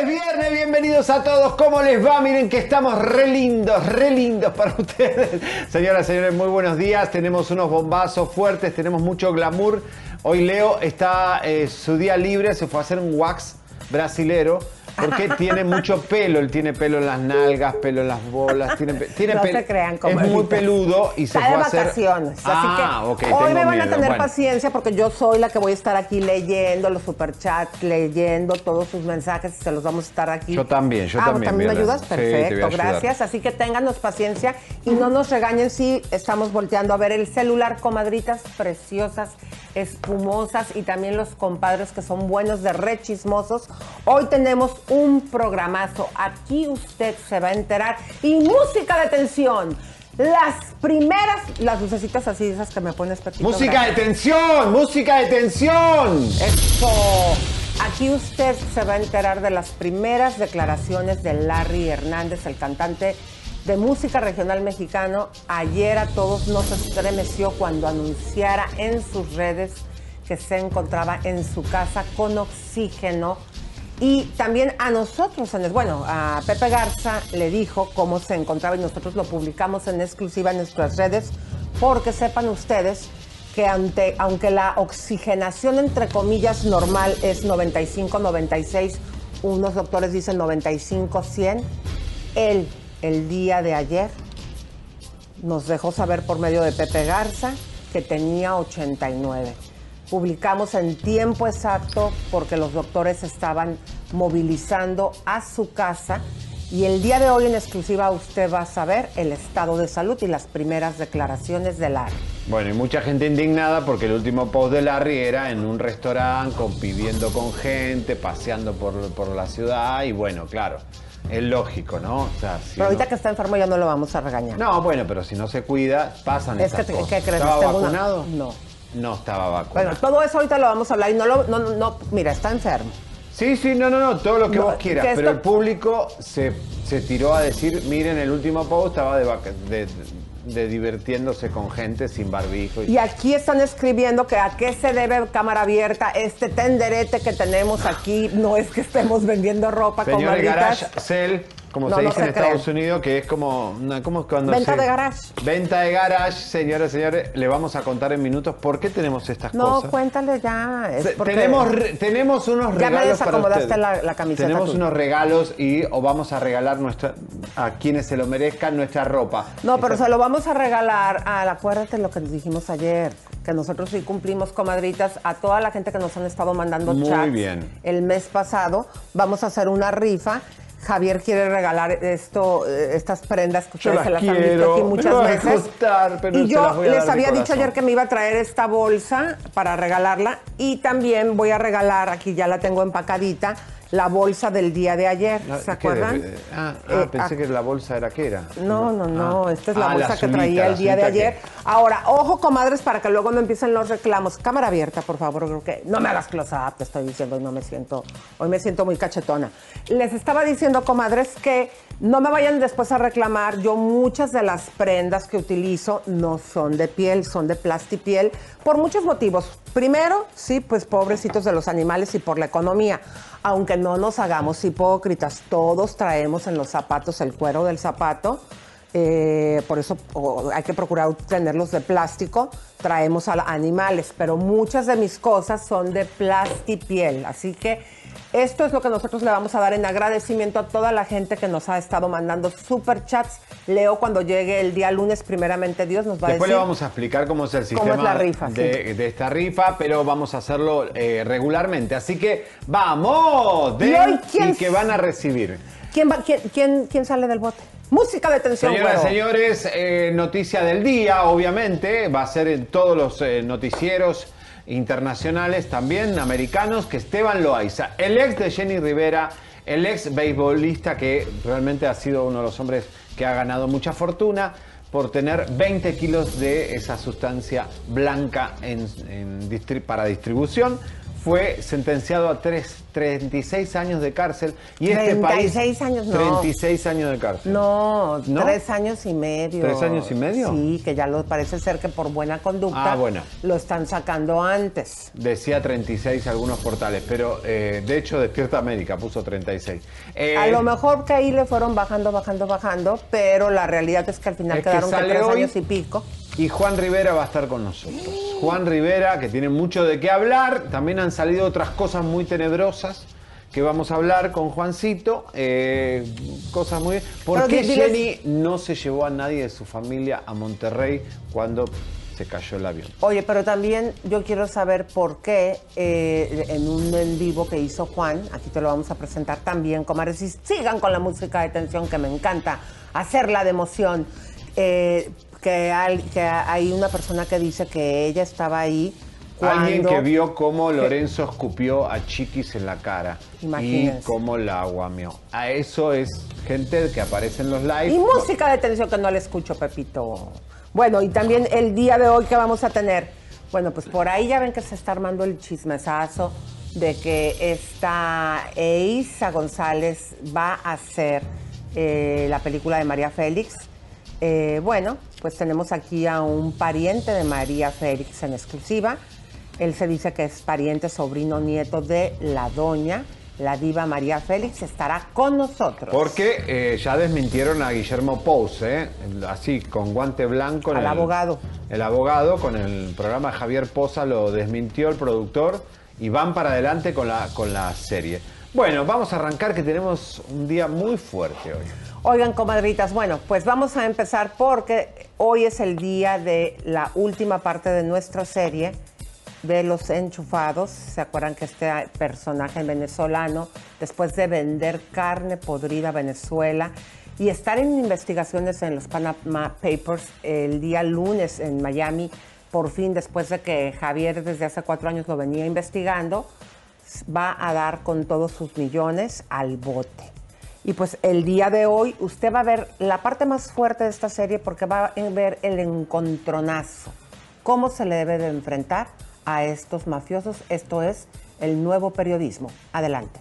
Es viernes, bienvenidos a todos. ¿Cómo les va? Miren que estamos re lindos, re lindos para ustedes. Señoras, señores, muy buenos días. Tenemos unos bombazos fuertes, tenemos mucho glamour. Hoy Leo está eh, su día libre, se fue a hacer un wax brasilero. Porque tiene mucho pelo, él tiene pelo en las nalgas, pelo en las bolas, tiene, No pelo- se crean, Es muy peludo y se Está fue de a hacer vacaciones. Ah, así ok, que tengo hoy me van a miedo. tener Bueno. paciencia porque yo soy la que voy a estar aquí leyendo los superchats, leyendo todos sus mensajes y se los vamos a estar aquí. Yo también, yo ah, también, ¿también me ayudas? Sí, te voy a Perfecto, ayudar. gracias. Así que ténganos paciencia y no nos regañen si estamos volteando a ver el celular, comadritas preciosas, espumosas y también los compadres que son buenos de re chismosos. Hoy tenemos un programazo. Aquí usted se va a enterar. Y música de tensión. Las primeras, las lucecitas así, esas que me pones. Música de tensión, música de tensión. Eso. Aquí usted se va a enterar de las primeras declaraciones de Larry Hernández, el cantante de música regional mexicano. Ayer a todos nos estremeció cuando anunciara en sus redes que se encontraba en su casa con oxígeno. Y también a nosotros, bueno, a Pepe Garza le dijo cómo se encontraba y nosotros lo publicamos en exclusiva en nuestras redes, porque sepan ustedes que ante, aunque la oxigenación entre comillas normal es 95-96, unos doctores dicen 95-100, él el día de ayer nos dejó saber por medio de Pepe Garza que tenía 89. Publicamos en tiempo exacto porque los doctores estaban movilizando a su casa y el día de hoy en exclusiva usted va a saber el estado de salud y las primeras declaraciones de Lara. Bueno, y mucha gente indignada porque el último post de Larry era en un restaurante, conviviendo con gente, paseando por, por la ciudad y bueno, claro, es lógico, ¿no? O sea, si Pero ahorita no- que está enfermo ya no lo vamos a regañar. No, bueno, pero si no se cuida, pasan Es esas que, cosas. ¿qué crees? ¿Estaba Tengo una- vacunado? No. No estaba vacunado. Bueno, todo eso ahorita lo vamos a hablar y no lo, no, no, no, mira, está enfermo. Sí, sí, no, no, no, todo lo que No, vos quieras. que Pero el público se, se tiró a decir, miren, el último post estaba de, de, de divirtiéndose con gente sin barbijo. Y aquí están escribiendo que a qué se debe cámara abierta este tenderete que tenemos aquí. No es que estemos vendiendo ropa, Señor comadritas. Garage Sell, como No, se no dice en Estados. Unidos, que es como, una- ¿cómo es cuando Venta se- de garage. Venta de garage, señoras y señores, le vamos a contar en minutos por qué tenemos estas No, cosas. cuéntale ya. Es porque- tenemos, re- tenemos unos Ya me regalos para desacomodaste ustedes. la- la camiseta Tenemos tú. unos regalos y os vamos a regalar nuestra, a quienes se lo merezcan nuestra ropa. No, pero se lo vamos a regalar a, acuérdate lo que dijimos ayer, que nosotros sí cumplimos, comadritas, a toda la gente que nos han estado mandando Muy chats bien. el mes pasado. Vamos a hacer una rifa. Javier quiere regalar esto, eh, estas prendas que ustedes se las han visto aquí muchas veces. costar, pero y yo las les había dicho ayer que me iba a traer esta bolsa para regalarla y también voy a regalar, aquí ya la tengo empacadita, la bolsa del día de ayer, La- ¿se acuerdan? Ah, ah, Eh, pensé ah, que la bolsa era que era. No, no, no, Ah. esta es la Ah, bolsa que azulita, traía el día de ayer. Ahora, ojo, comadres, para que luego no empiecen los reclamos. Cámara abierta, por favor, creo que no me hagas close up, te estoy diciendo, hoy no me siento, hoy me siento muy cachetona. Les estaba diciendo, comadres, que no me vayan después a reclamar. Yo muchas de las prendas que utilizo no son de piel, son de plastipiel, por muchos motivos. Primero, sí, pues pobrecitos de los animales y por la economía. Aunque no nos hagamos hipócritas, todos traemos en los zapatos el cuero del zapato. Eh, por eso hay que procurar tenerlos de plástico. Traemos a animales, pero muchas de mis cosas son de plastipiel. Así que esto es lo que nosotros le vamos a dar en agradecimiento a toda la gente que nos ha estado mandando super chats. Leo cuando llegue el día lunes, primeramente Dios nos va a Después decir. le vamos a explicar cómo es el sistema es la rifa, de, de esta rifa, pero vamos a hacerlo eh, regularmente. Así que vamos, ¿Y den hoy quién y que van a recibir. ¿Quién, va- quién, quién- quién sale del bote? Música de tensión, Señoras y señores, eh, noticia del día, obviamente, va a ser en todos los eh, noticieros internacionales, también americanos, que Esteban Loaiza, el ex de Jenny Rivera, el ex beisbolista que realmente ha sido uno de los hombres que ha ganado mucha fortuna por tener 20 kilos de esa sustancia blanca en- para distribución, fue sentenciado a tres- 36 años de cárcel y este país 36 años, no. 36 años de cárcel. No, ¿No? tres años y medio. ¿Tres años y medio? Sí, que ya lo parece ser que por buena conducta Ah, bueno. lo están sacando antes. Decía 36 algunos portales, pero eh, de hecho Despierta América puso 36. Eh, A lo mejor que ahí le fueron bajando, bajando, bajando, pero la realidad es que al final Es quedaron que sale tres hoy. años y pico. Y Juan Rivera va a estar con nosotros. Juan Rivera, que tiene mucho de qué hablar. También han salido otras cosas muy tenebrosas que vamos a hablar con Juancito. eh, cosas muy... ¿Por Pero qué diles- Jenny no se llevó a nadie de su familia a Monterrey cuando se cayó el avión? Oye, pero también yo quiero saber por qué eh, en un en vivo que hizo Juan, aquí te lo vamos a presentar también, comadres, y sigan con la música de tensión que me encanta, hacerla de emoción. eh, que, hay, que hay una persona que dice que ella estaba ahí cuando... Alguien que vio cómo Lorenzo escupió a Chiquis en la cara y Imagínense. cómo la aguameó. A eso es gente que aparece en los lives. Y música de tensión que no le escucho, Pepito. Bueno, y también el día de hoy que vamos a tener. Bueno, pues por ahí ya ven que se está armando el chismesazo de que esta Eiza González va a hacer eh, la película de María Félix. Eh, bueno, pues tenemos aquí a un pariente de María Félix en exclusiva. Él se dice que es pariente, sobrino, nieto de la doña, la diva María Félix, estará con nosotros. Porque eh, ya desmintieron a Guillermo Pous, ¿eh? así, con guante blanco. Al el- abogado. El abogado, con el programa Javier Poza, lo desmintió el productor y van para adelante con la, con la serie. Bueno, vamos a arrancar que tenemos un día muy fuerte hoy. Oigan, comadritas, bueno, pues vamos a empezar porque hoy es el día de la última parte de nuestra serie de Los Enchufados. ¿Se acuerdan que este personaje venezolano, después de vender carne podrida a Venezuela y estar en investigaciones en los Panama Papers el día lunes en Miami, por fin, después de que Javier desde hace cuatro años lo venía investigando, va a dar con todos sus millones al bote. Y pues el día de hoy usted va a ver la parte más fuerte de esta serie porque va a ver el encontronazo. Cómo se le debe de enfrentar a estos mafiosos. Esto es el nuevo periodismo. Adelante.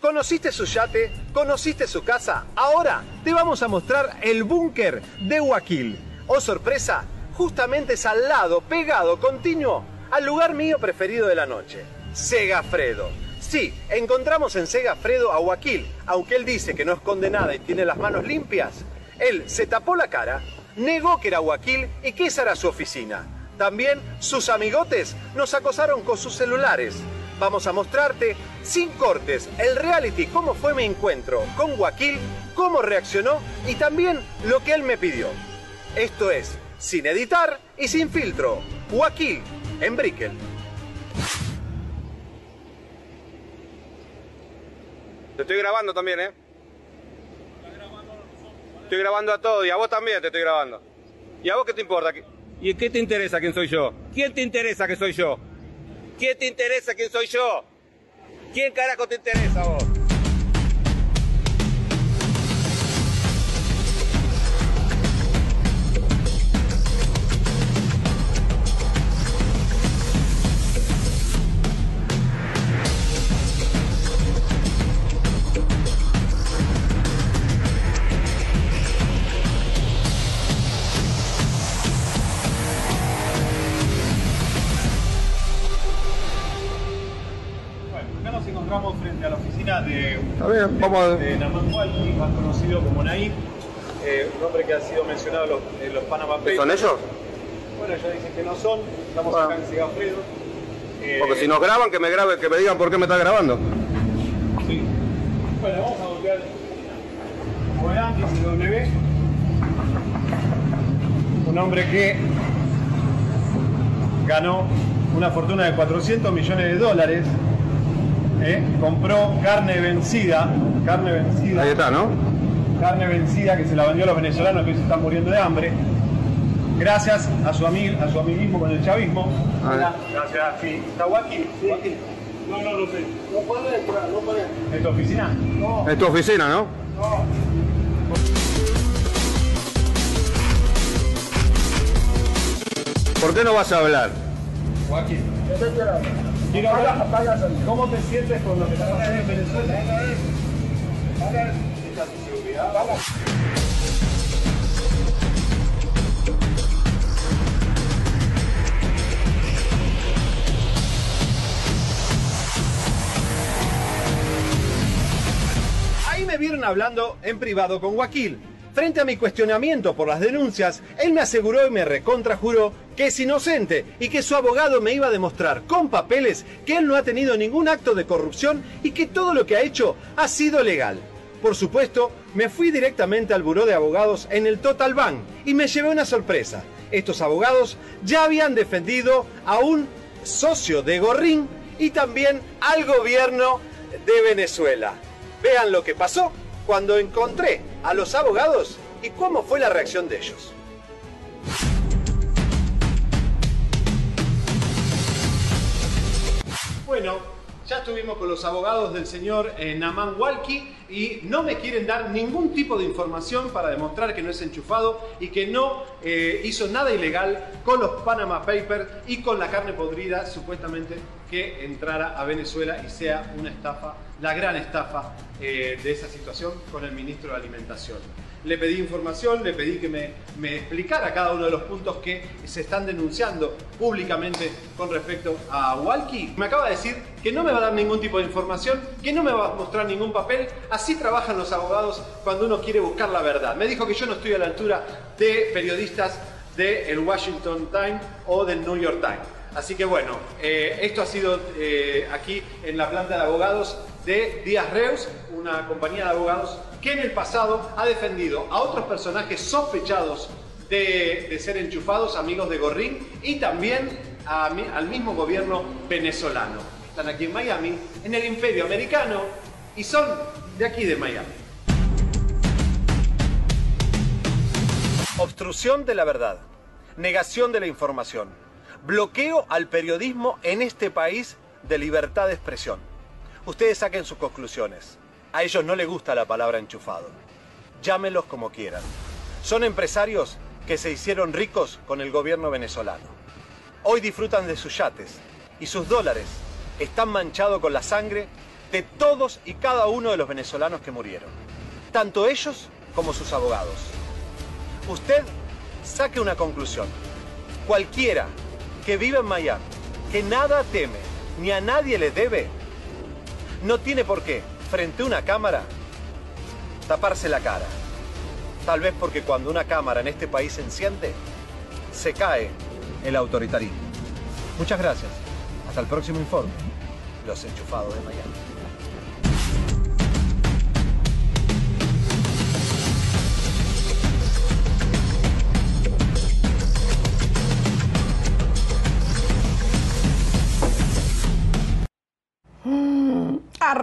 ¿Conociste su yate? ¿Conociste su casa? Ahora te vamos a mostrar el búnker de Guaquil. Oh sorpresa, justamente es al lado, pegado, continuo, al lugar mío preferido de la noche, Segafredo. Sí, encontramos en Segafredo a Guaquil, aunque él dice que no esconde nada y tiene las manos limpias. Él se tapó la cara, negó que era Guaquil y que esa era su oficina. También sus amigotes nos acosaron con sus celulares. Vamos a mostrarte, sin cortes, el reality, cómo fue mi encuentro con Guaquil, cómo reaccionó y también lo que él me pidió. Esto es, sin editar y sin filtro. Guaquil, en Brickell. Te estoy grabando también, ¿eh? Estoy grabando a todos y a vos también te estoy grabando. ¿Y a vos qué te importa? ¿Qué- ¿Y qué te interesa quién soy yo? ¿Quién te interesa que soy yo? ¿Quién te interesa quién soy yo? ¿Quién carajo te interesa a vos? Vamos a- de Walki, más conocido como Naim, eh, un hombre que ha sido mencionado en los, en los Panama Papers. ¿Son ellos? Bueno, ellos dicen que no son, estamos acá en Sigafredo. Eh, Porque si nos graban, que me graben, que me digan por qué me está grabando. Sí. Bueno, vamos a verán, dice W. Un hombre que ganó una fortuna de 400 millones de dólares. ¿Eh? Compró carne vencida. Carne vencida. Ahí está, ¿no? Carne vencida que se la vendió a los venezolanos que hoy se están muriendo de hambre. Gracias a su, ami- a su amiguismo con el chavismo. A ver. Gracias. Sí. ¿Está Joaquín? Joaquín. No, no lo sé. No puede entrar, no puede. ¿En tu oficina? No. Es tu oficina, ¿no? ¿Por qué no vas a hablar? Joaquín. Quiero hablar. ¿Cómo te sientes con lo que está pasando en Venezuela? Vamos. Ahí me vieron hablando en privado con Joaquín. Frente a mi cuestionamiento por las denuncias, él me aseguró y me recontrajuró que es inocente y que su abogado me iba a demostrar con papeles que él no ha tenido ningún acto de corrupción y que todo lo que ha hecho ha sido legal. Por supuesto, me fui directamente al buró de abogados en el Total Bank y me llevé una sorpresa. Estos abogados ya habían defendido a un socio de Gorrín y también al gobierno de Venezuela. Vean lo que pasó cuando encontré a los abogados y cómo fue la reacción de ellos. Bueno, ya estuvimos con los abogados del señor eh, Naman y no me quieren dar ningún tipo de información para demostrar que no es enchufado y que no eh, hizo nada ilegal con los Panama Papers y con la carne podrida supuestamente que entrara a Venezuela y sea una estafa, la gran estafa eh, de esa situación con el ministro de Alimentación. Le pedí información, le pedí que me, explicara cada uno de los puntos que se están denunciando públicamente con respecto a Walkie. Me acaba de decir que no me va a dar ningún tipo de información, que no me va a mostrar ningún papel. Así trabajan los abogados cuando uno quiere buscar la verdad. Me dijo que yo no estoy a la altura de periodistas del Washington Times o del New York Times. Así que bueno, eh, esto ha sido eh, aquí en la planta de abogados de Díaz Reus, una compañía de abogados que en el pasado ha defendido a otros personajes sospechados de, ser enchufados, amigos de Gorrín, y también a al mismo gobierno venezolano. Están aquí en Miami, en el imperio americano, y son de aquí de Miami. Obstrucción de la verdad, negación de la información, bloqueo al periodismo en este país de libertad de expresión. Ustedes saquen sus conclusiones. A ellos no les gusta la palabra enchufado. Llámenlos como quieran. Son empresarios que se hicieron ricos con el gobierno venezolano. Hoy disfrutan de sus yates y sus dólares están manchados con la sangre de todos y cada uno de los venezolanos que murieron. Tanto ellos como sus abogados. Usted saque una conclusión. Cualquiera que vive en Miami, que nada teme, ni a nadie le debe, no tiene por qué, frente a una cámara, taparse la cara. Tal vez porque cuando una cámara en este país se enciende, se cae el autoritarismo. Muchas gracias. Hasta el próximo informe. Los enchufados de Miami.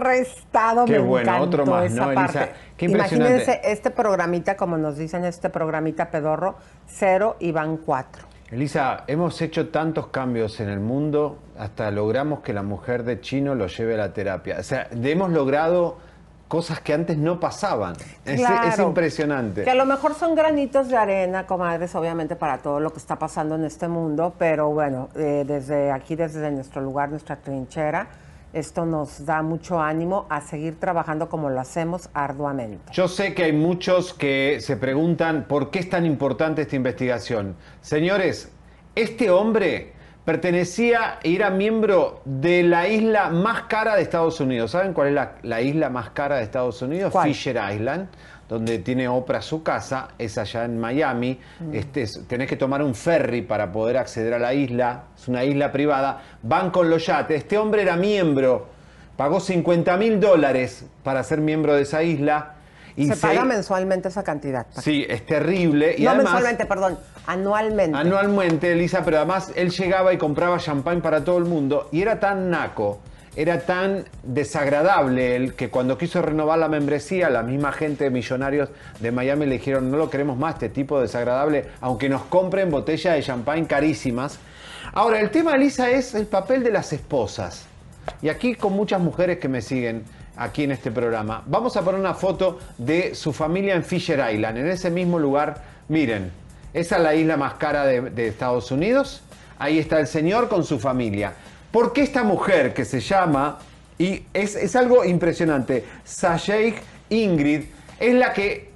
Arrestado, Qué me bueno, encantó otro más, esa ¿no, Elisa? Qué impresionante. Imagínense este programita, como nos dicen, este programita pedorro, cero y van cuatro. Elisa, hemos hecho tantos cambios en el mundo, hasta logramos que la mujer de chino lo lleve a la terapia. O sea, hemos logrado cosas que antes no pasaban. Es, Claro. es impresionante. Que a lo mejor son granitos de arena, comadres, obviamente para todo lo que está pasando en este mundo, pero bueno, eh, desde aquí, desde nuestro lugar, nuestra trinchera, esto nos da mucho ánimo a seguir trabajando como lo hacemos arduamente. Yo sé que hay muchos que se preguntan por qué es tan importante esta investigación. Señores, este hombre pertenecía y era miembro de la isla más cara de Estados Unidos. ¿Saben cuál es la, la isla más cara de Estados Unidos? ¿Cuál? Fisher Island, donde tiene Oprah su casa, es allá en Miami. Mm. Este, es- tenés que tomar un ferry para poder acceder a la isla, es una isla privada. Van con los yates. Este hombre era miembro, pagó 50 mil dólares para ser miembro de esa isla. Y se paga mensualmente esa cantidad. Sí, es terrible. Y no además, mensualmente, perdón, anualmente. Anualmente, Elisa, pero además él llegaba y compraba champán para todo el mundo y era tan naco, era tan desagradable él que cuando quiso renovar la membresía, la misma gente de millonarios de Miami le dijeron no lo queremos más, este tipo desagradable, aunque nos compren botellas de champán carísimas. Ahora, el tema, Elisa, es el papel de las esposas. Y aquí con muchas mujeres que me siguen aquí en este programa, vamos a poner una foto de su familia en Fisher Island, en ese mismo lugar. Miren, esa es la isla más cara de Estados Unidos. Ahí está el señor con su familia. ¿Por qué esta mujer que se llama, y es, es algo impresionante, Sajay Ingrid, es la que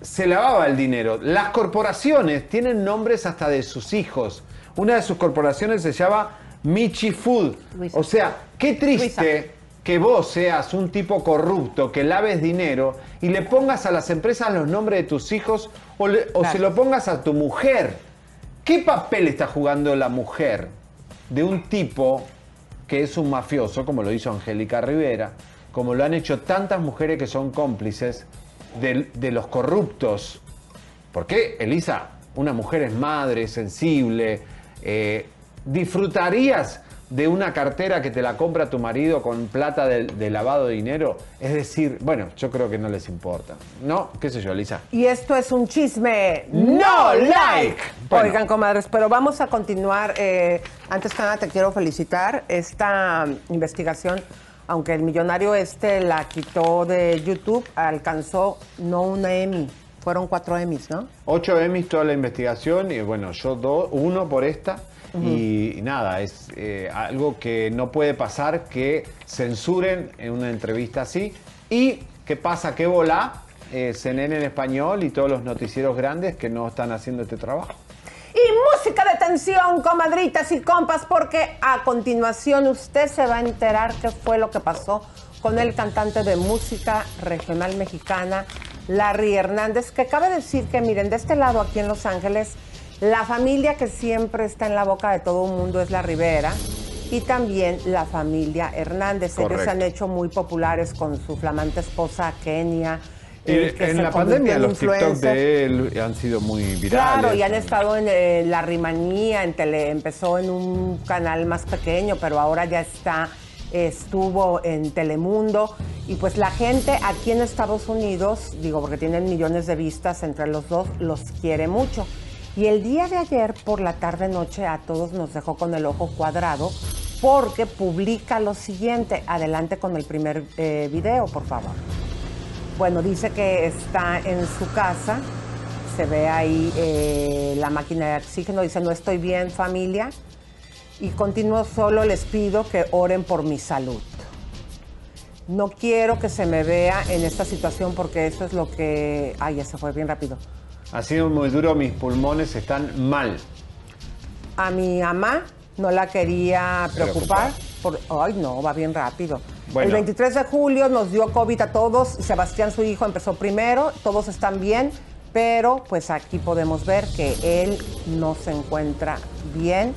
se lavaba el dinero. Las corporaciones tienen nombres hasta de sus hijos. Una de sus corporaciones se llama Michi Food. Luisa. O sea, qué triste Luisa. que vos seas un tipo corrupto, que laves dinero y le pongas a las empresas los nombres de tus hijos o, le- o Claro. se lo pongas a tu mujer. ¿Qué papel está jugando la mujer de un tipo que es un mafioso, como lo hizo Angélica Rivera, como lo han hecho tantas mujeres que son cómplices de, los corruptos? ¿Por qué, Elisa? Una mujer es madre, sensible. eh, ¿Disfrutarías de una cartera que te la compra tu marido con plata de, de lavado de dinero? Es decir, bueno, yo creo que no les importa. ¿No? ¿Qué sé yo, Elisa? Y esto es un chisme No like. Bueno. Oigan, comadres, pero vamos a continuar. eh, antes que nada, te quiero felicitar. Esta investigación, aunque el millonario este la quitó de YouTube, alcanzó no una Emmy, fueron cuatro Emmys, ¿no? Ocho Emmys toda la investigación y bueno, yo do- uno por esta. Y, y nada, es eh, algo que no puede pasar que censuren en una entrevista así. ¿Y qué pasa? ¿Qué volá? Eh, CNN en español y todos los noticieros grandes que no están haciendo este trabajo. Y música de tensión, comadritas y compas, porque a continuación usted se va a enterar qué fue lo que pasó con el cantante de música regional mexicana, Larry Hernández, que cabe decir que, miren, de este lado aquí en Los Ángeles, la familia que siempre está en la boca de todo el mundo es la Rivera y también la familia Hernández. Ellos Correcto. se han hecho muy populares con su flamante esposa Kenia. eh, que en se la pandemia en los TikTok de él han sido muy virales. Claro, y han estado en eh, La Rimanía, en tele, empezó en un canal más pequeño, pero ahora ya está, estuvo en Telemundo. Y pues la gente aquí en Estados Unidos, digo, porque tienen millones de vistas entre los dos, los quiere mucho. Y el día de ayer, por la tarde-noche, a todos nos dejó con el ojo cuadrado porque publica lo siguiente. Adelante con el primer eh, video, por favor. Bueno, dice que está en su casa, se ve ahí eh, la máquina de oxígeno, dice, no estoy bien familia, y continuo solo les pido que oren por mi salud. No quiero que se me vea en esta situación porque eso es lo que... Ay, ya se fue bien rápido. Ha sido muy duro, mis pulmones están mal. A mi mamá no la quería preocupar. Por, ay, no, va bien rápido. Bueno. El 23 de julio nos dio COVID a todos. Sebastián, su hijo, empezó primero. Todos están bien. Pero pues aquí podemos ver que él no se encuentra bien.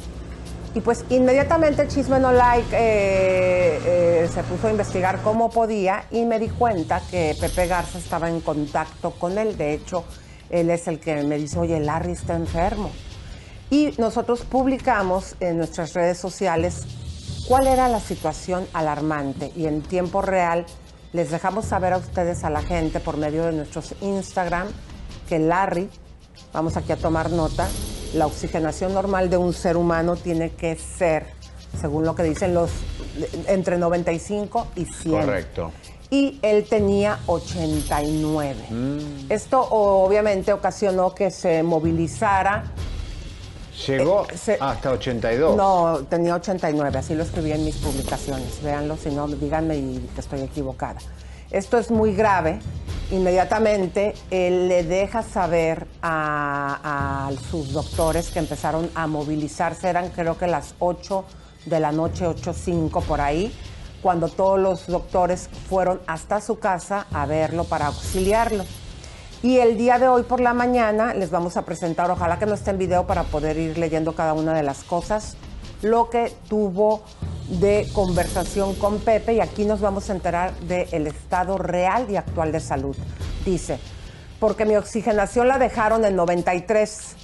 Y pues inmediatamente el Chisme No Like eh, eh, se puso a investigar cómo podía y me di cuenta que Pepe Garza estaba en contacto con él. De hecho, él es el que me dice, oye, Larry está enfermo. Y nosotros publicamos en nuestras redes sociales cuál era la situación alarmante y en tiempo real les dejamos saber a ustedes, a la gente, por medio de nuestros Instagram, que Larry, vamos aquí a tomar nota, la oxigenación normal de un ser humano tiene que ser, según lo que dicen los, entre 95 y 100 Correcto. Y él tenía 89. Esto obviamente ocasionó que se movilizara. Llegó Eh, se- hasta 82. No, tenía 89, así lo escribí en mis publicaciones. Véanlo, si no, díganme y que estoy equivocada. Esto es muy grave inmediatamente él le deja saber a, a sus doctores que empezaron a movilizarse, eran creo que las 8 de la noche, 8.05 por ahí, cuando todos los doctores fueron hasta su casa a verlo para auxiliarlo. Y el día de hoy por la mañana les vamos a presentar, ojalá que no esté en video para poder ir leyendo cada una de las cosas, lo que tuvo de conversación con Pepe y aquí nos vamos a enterar del estado real y actual de salud. Dice, porque mi oxigenación la dejaron en 93.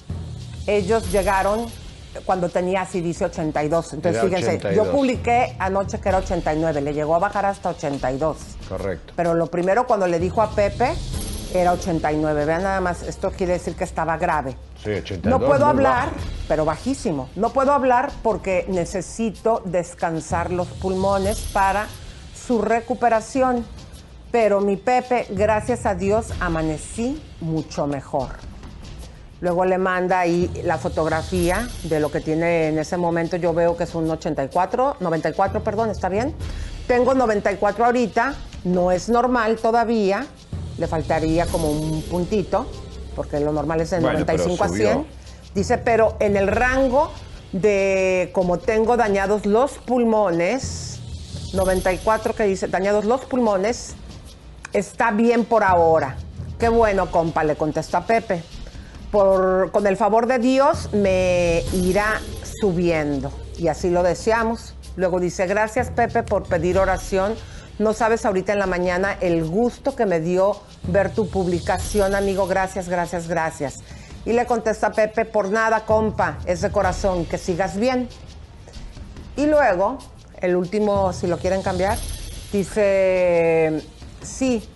Ellos llegaron cuando tenía así dice 82. Entonces Era fíjense, 82. yo publiqué anoche que era 89, le llegó a bajar hasta 82. Correcto. Pero lo primero cuando le dijo a Pepe era 89. Vean nada más, esto quiere decir que estaba grave. Sí, 82. No puedo hablar, bajo. pero bajísimo. No puedo hablar porque necesito descansar los pulmones para su recuperación. Pero mi Pepe, gracias a Dios, amanecí mucho mejor. Luego le manda ahí la fotografía de lo que tiene en ese momento. Yo veo que es un 84, 94, perdón, ¿está bien? Tengo 94 ahorita, no es normal todavía, le faltaría como un puntito, porque lo normal es de Bueno, pero 95 a subió. 100. Dice, pero en el rango de como tengo dañados los pulmones, 94 que dice dañados los pulmones, está bien por ahora. Qué bueno, compa, le contesta Pepe. Con el favor de Dios me irá subiendo. Y así lo deseamos. Luego dice, gracias Pepe por pedir oración. No sabes ahorita en la mañana el gusto que me dio ver tu publicación, amigo. Gracias, gracias, gracias. Y le contesta Pepe, por nada, compa, es de corazón, que sigas bien. Y luego, el último, si lo quieren cambiar, dice, sí,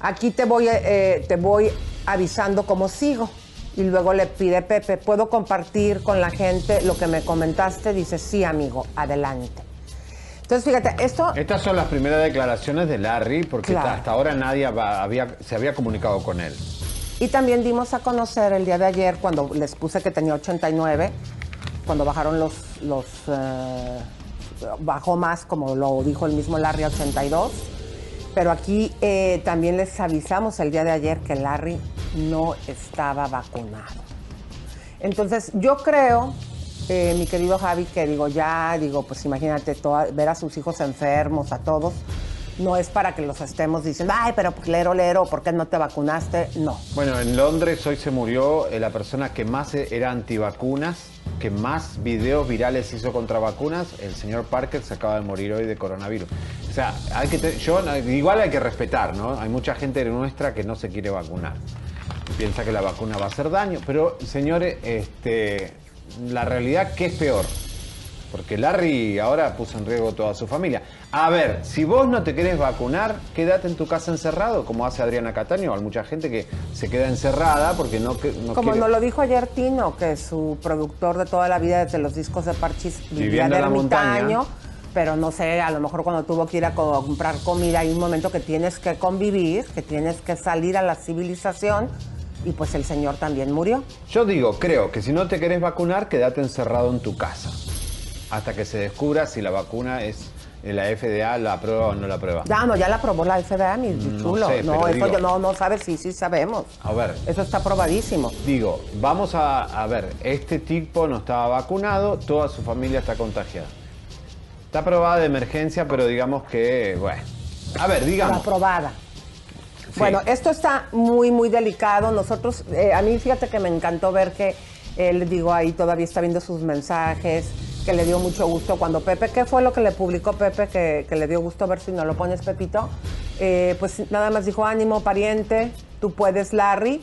aquí te voy, eh, te voy avisando cómo sigo. Y luego le pide Pepe, ¿puedo compartir con la gente lo que me comentaste? Dice, sí, amigo, adelante. Entonces, fíjate, esto... Estas son las primeras declaraciones de Larry, porque Claro. hasta ahora nadie había, se había comunicado con él. Y también dimos a conocer el día de ayer, cuando les puse que tenía 89, cuando bajaron los, los eh, bajó más, como lo dijo el mismo Larry, a 82. Pero aquí eh, también les avisamos el día de ayer que Larry no estaba vacunado. Entonces, yo creo, eh, mi querido Javi, que digo, ya, digo, pues imagínate ver a sus hijos enfermos, a todos, no es para que los estemos diciendo, ay, pero pues, lero, lero, ¿por qué no te vacunaste? No. Bueno, en Londres hoy se murió eh, la persona que más era antivacunas, que más videos virales hizo contra vacunas. El señor Parker se acaba de morir hoy de coronavirus. O sea, hay que te- yo igual hay que respetar, ¿no? Hay mucha gente nuestra que no se quiere vacunar. Y piensa que la vacuna va a hacer daño. Pero, señores, este, la realidad, ¿qué es peor? Porque Larry ahora puso en riesgo toda su familia. A ver, si vos no te querés vacunar, quédate en tu casa encerrado, como hace Adriana Cataño. Hay mucha gente que se queda encerrada porque no, no Como quiere... nos lo dijo ayer Tino, que su productor de toda la vida desde los discos de Parchis vivía en la ermitaño, montaña. Pero no sé, a lo mejor cuando tuvo que ir a co- comprar comida hay un momento que tienes que convivir, que tienes que salir a la civilización y pues el señor también murió. Yo digo, creo que si no te querés vacunar, quédate encerrado en tu casa. Hasta que se descubra si la vacuna es la FDA, la aprueba o no la aprueba. Ya, no, ya la aprobó la FDA, mi No chulo. sé, no, eso digo- yo no, no sabes, sí, sí sabemos. A ver, Eso está aprobadísimo. digo, vamos a, a ver, este tipo no estaba vacunado, toda su familia está contagiada. Está aprobada de emergencia, pero digamos que, bueno. A ver, digamos. aprobada. Sí. Bueno, esto está muy, muy delicado. Nosotros, eh, a mí fíjate que me encantó ver que él, digo, ahí todavía está viendo sus mensajes, que le dio mucho gusto cuando Pepe, ¿qué fue lo que le publicó Pepe que, que le dio gusto ver si no lo pones, Pepito? Eh, pues nada más dijo, ánimo, pariente, tú puedes, Larry.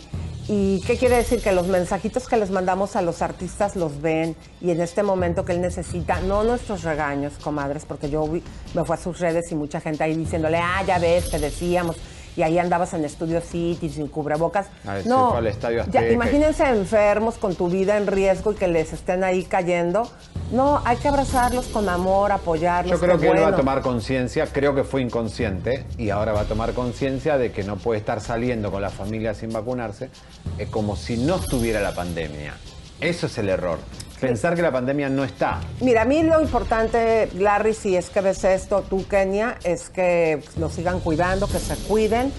¿Y qué quiere decir? Que los mensajitos que les mandamos a los artistas los ven y en este momento que él necesita, no nuestros regaños, comadres, porque yo me fui a sus redes y mucha gente ahí diciéndole, ah, ya ves, te decíamos, y ahí andabas en Studio City sin cubrebocas. Se no, al Estadio ya, imagínense enfermos con tu vida en riesgo y que les estén ahí cayendo. No, hay que abrazarlos con amor, apoyarlos. Yo creo que él va a tomar conciencia, creo que fue inconsciente y ahora va a tomar conciencia de que no puede estar saliendo con la familia sin vacunarse, es como si no estuviera la pandemia. Eso es el error. Pensar que la pandemia no está. Mira, a mí lo importante, Larry, si es que ves esto, tú, Kenia, es que lo sigan cuidando, que se cuiden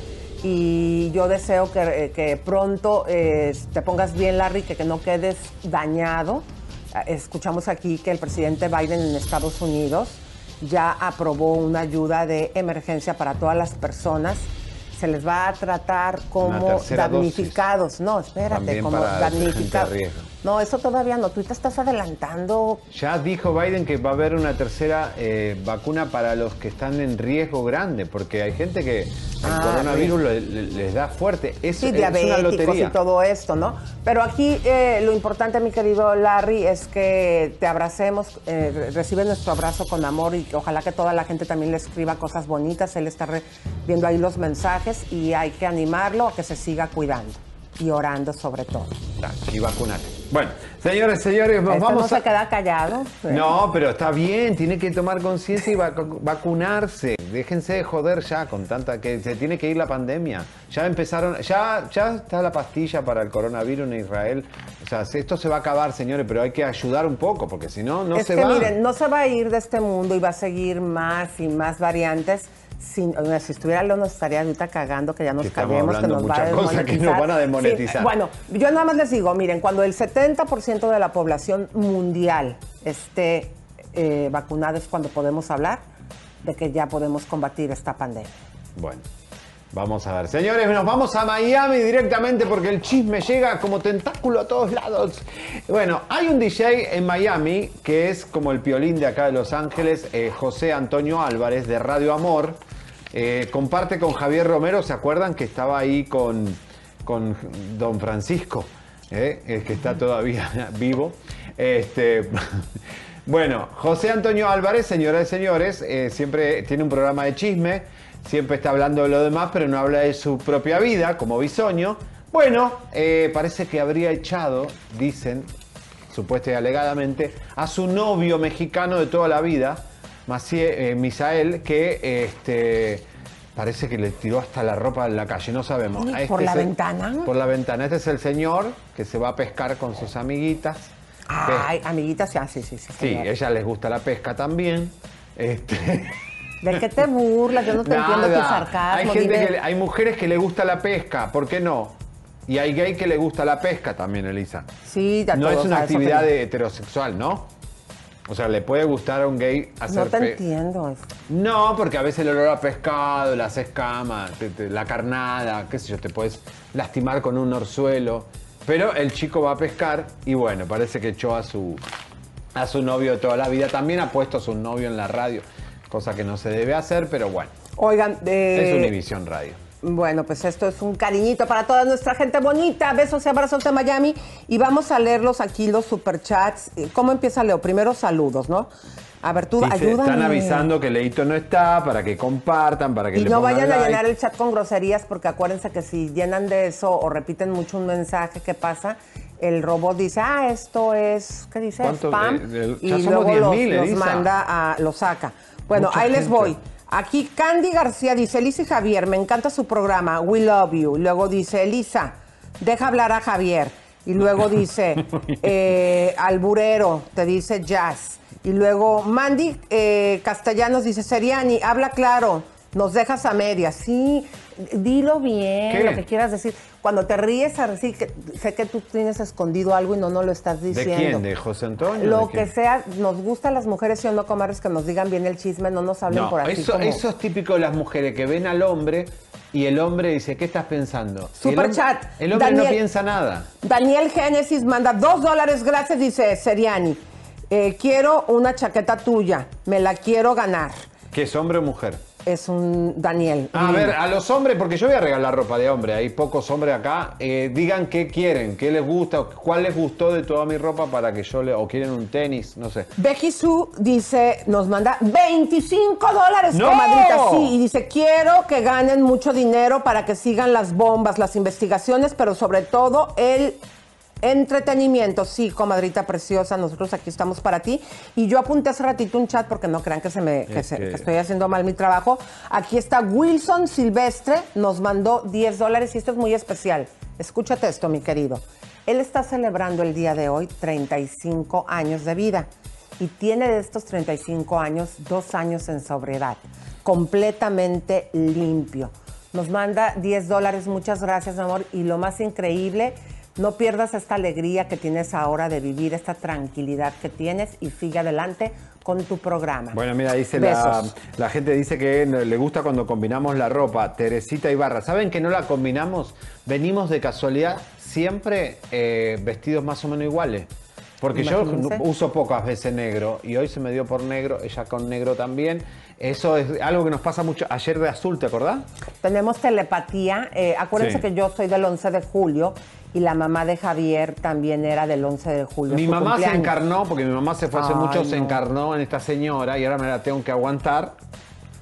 y yo deseo que, que pronto eh, te pongas bien, Larry, que, que no quedes dañado. Eh, Escuchamos aquí que el presidente Biden en Estados Unidos ya aprobó una ayuda de emergencia para todas las personas. Se les va a tratar como damnificados. No, espérate, También como damnificados. No, eso todavía no. Tú te estás adelantando. Ya dijo Biden que va a haber una tercera eh, vacuna para los que están en riesgo grande, porque hay gente que el Ah, coronavirus le- le- les da fuerte. Es, Sí, es una diabéticos lotería. y todo esto, ¿no? Pero aquí eh, lo importante, mi querido Larry, es que te abracemos, eh, recibe nuestro abrazo con amor y ojalá que toda la gente también le escriba cosas bonitas. Él está viendo ahí los mensajes y hay que animarlo a que se siga cuidando y orando sobre todo. Y vacunate. Bueno, señores, señores, nos vamos no se a... queda callado. No, pero está bien, tiene que tomar conciencia y vacu- vacunarse. Déjense de joder ya con tanta que se tiene que ir la pandemia. Ya empezaron, ya, ya está la pastilla para el coronavirus en Israel. O sea, esto se va a acabar, señores, pero hay que ayudar un poco, porque si no, no es se que va. miren, no se va a ir de este mundo y va a seguir más y más variantes. Sea, si estuviera Leo nos estaría ahorita cagando que ya nos Que que nos va a que desmonetizar. nos van a desmonetizar. Sí, bueno, yo nada más les digo, miren, cuando el 70% de la población mundial esté eh, vacunada es cuando podemos hablar de que ya podemos combatir esta pandemia. Bueno, vamos a ver. Señores, nos vamos a Miami directamente porque el chisme llega como tentáculo a todos lados. Bueno, hay un DJ en Miami que es como el piolín de acá de Los Ángeles, eh, José Antonio Álvarez de Radio Amor. Eh, comparte con Javier Romero, ¿se acuerdan que estaba ahí con, con Don Francisco? eh, el que está todavía vivo. Este, bueno, José Antonio Álvarez, señoras y señores, eh, siempre tiene un programa de chisme, siempre está hablando de lo demás, pero no habla de su propia vida, como bisoño. Bueno, eh, parece que habría echado, dicen, supuesta y alegadamente, a su novio mexicano de toda la vida, Macie- eh, Misael, que este, parece que le tiró hasta la ropa en la calle, no sabemos. Este ¿por la el- ventana? Por la ventana. Este es el señor que se va a pescar con sus amiguitas. Ay, amiguitas, sí, sí, sí. Sí, señor. a ella les gusta la pesca también. Este, ¿De qué te burlas? Yo no te entiendo tu sarcasmo. Hay, gente dime- que, hay mujeres que le gusta la pesca, ¿por qué no? Y hay gay que le gusta la pesca también, Elisa. Sí, a No todos, es una eso actividad de heterosexual, ¿no? O sea, le puede gustar a un gay hacer No te pe- entiendo. No, porque a veces el olor a pescado, las escamas, te- te- la carnada, qué sé yo, te puedes lastimar con un orzuelo. Pero el chico va a pescar y bueno, parece que echó a su, a su novio de toda la vida. También ha puesto a su novio en la radio, cosa que no se debe hacer, pero bueno, Oigan, eh, es Univisión Radio. Bueno, pues esto es un cariñito para toda nuestra gente bonita. Besos y abrazos de Miami. Y vamos a leerlos aquí, los superchats. Eh, ¿Cómo empieza Leo? Primero saludos, ¿no? A ver, tú ayúdame. están avisando que Leito no está, para que compartan, para que Y le no vayan a llenar el chat con groserías, porque acuérdense que si llenan de eso o repiten mucho un mensaje, ¿qué pasa? El robot dice, ah, esto es, ¿qué dice? Spam. Eh, eh, y luego los, 10,000, los Elisa. manda a, los saca. Bueno, Mucha ahí les voy. Aquí Candy García dice, Elisa y Javier, me encanta su programa, we love you. Luego dice, Elisa, deja hablar a Javier. Y luego dice, eh, Alburero, te dice Jazz. Y luego Mandy eh, Castellanos dice, Seriani, habla claro, nos dejas a medias. Sí, dilo bien, ¿Qué? lo que quieras decir. Cuando te ríes, así que sé que tú tienes escondido algo y no no lo estás ¿De diciendo. quién? ¿De José Antonio? Lo ¿De que quién? sea, nos gustan las mujeres y no comadres que nos digan bien el chisme, no nos hablen No, por aquí. eso, como- eso es típico de las mujeres que ven al hombre y el hombre dice, ¿qué estás pensando? Y el Superchat. El hombre no Daniel- piensa nada. Daniel Génesis manda dos dólares, gracias, dice Seriani. Eh, quiero una chaqueta tuya, me la quiero ganar. ¿Que es hombre o mujer? Es un Daniel. A ver, a los hombres, porque yo voy a regalar ropa de hombre, hay pocos hombres acá, eh, digan qué quieren, qué les gusta, cuál les gustó de toda mi ropa para que yo le... o quieren un tenis, no sé. Becky Sue dice, nos manda 25 dólares, ¡No! comadrita. Sí, y dice, quiero que ganen mucho dinero para que sigan las bombas, las investigaciones, pero sobre todo el entretenimiento. Sí, comadrita preciosa, nosotros aquí estamos para ti. Y yo apunté hace ratito un chat porque no crean que, se me, que, Es se- que- que estoy haciendo mal mi trabajo. Aquí está Wilson Silvestre, nos mandó 10 dólares y esto es muy especial. Escúchate esto, mi querido. Él está celebrando el día de hoy 35 años de vida y tiene de estos 35 años dos años en sobriedad, completamente limpio. Nos manda 10 dólares. Muchas gracias, mi amor. Y lo más increíble, no pierdas esta alegría que tienes ahora de vivir, esta tranquilidad que tienes y sigue adelante con tu programa. Bueno, mira, dice la, gente dice que le gusta cuando combinamos la ropa. Teresita Ibarra, ¿saben que no la combinamos? Venimos de casualidad siempre eh, vestidos más o menos iguales. Porque yo uso pocas veces negro y hoy se me dio por negro, ella con negro también. Eso es algo que nos pasa mucho. Ayer de azul, ¿te acordás? Tenemos telepatía. Eh, acuérdense Sí. que yo soy del 11 de julio y la mamá de Javier también era del 11 de julio. Mi mamá se encarnó, porque mi mamá se fue hace Ay, mucho, se encarnó en esta señora y ahora me la tengo que aguantar.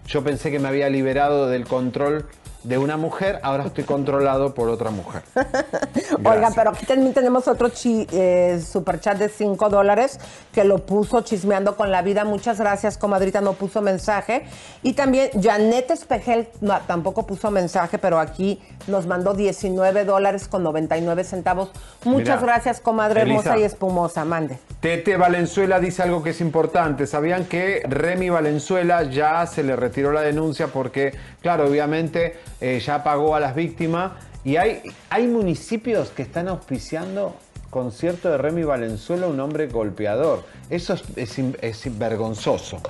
Yo pensé que me había liberado del control de una mujer, ahora estoy controlado por otra mujer. Oiga, pero aquí también tenemos otro chi, eh, superchat de 5 dólares que lo puso chismeando con la vida. Muchas gracias, comadrita, no puso mensaje. Y también Janet Espejel no, tampoco puso mensaje, pero aquí nos mandó 19 dólares con 99 centavos. Muchas Mira, gracias, comadre Elisa. hermosa y espumosa. Mande. Tete Valenzuela dice algo que es importante. ¿Sabían que Remy Valenzuela ya se le retiró la denuncia porque, claro, obviamente eh, ya pagó a las víctimas y hay, hay municipios que están auspiciando concierto de Remy Valenzuela, un hombre golpeador. Eso es, es vergonzoso.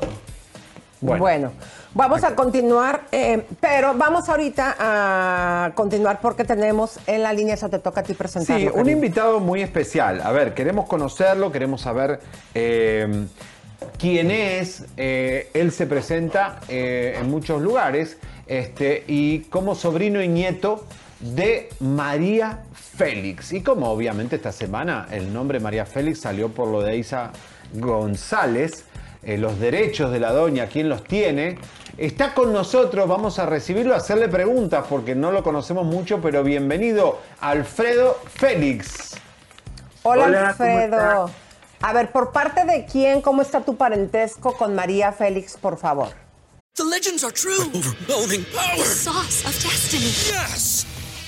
Bueno, vamos a continuar, eh, pero vamos ahorita a continuar porque tenemos en la línea, eso te toca a ti presentarlo. Sí, un querido. invitado muy especial. A ver, queremos conocerlo, queremos saber eh, quién es. Eh, él se presenta eh, en muchos lugares este, y como sobrino y nieto de María Félix. Y como obviamente esta semana el nombre María Félix salió por lo de Isa González, eh, los derechos de la doña, quién los tiene. Está con nosotros, vamos a recibirlo, a hacerle preguntas porque no lo conocemos mucho, pero bienvenido, Alfredo Félix. Hola, Hola, ¿cómo Alfredo. A ver, ¿por parte de quién, cómo está tu parentesco con María Félix, por favor? The legends are true. Overwhelming power! Sauce of destiny. Yes!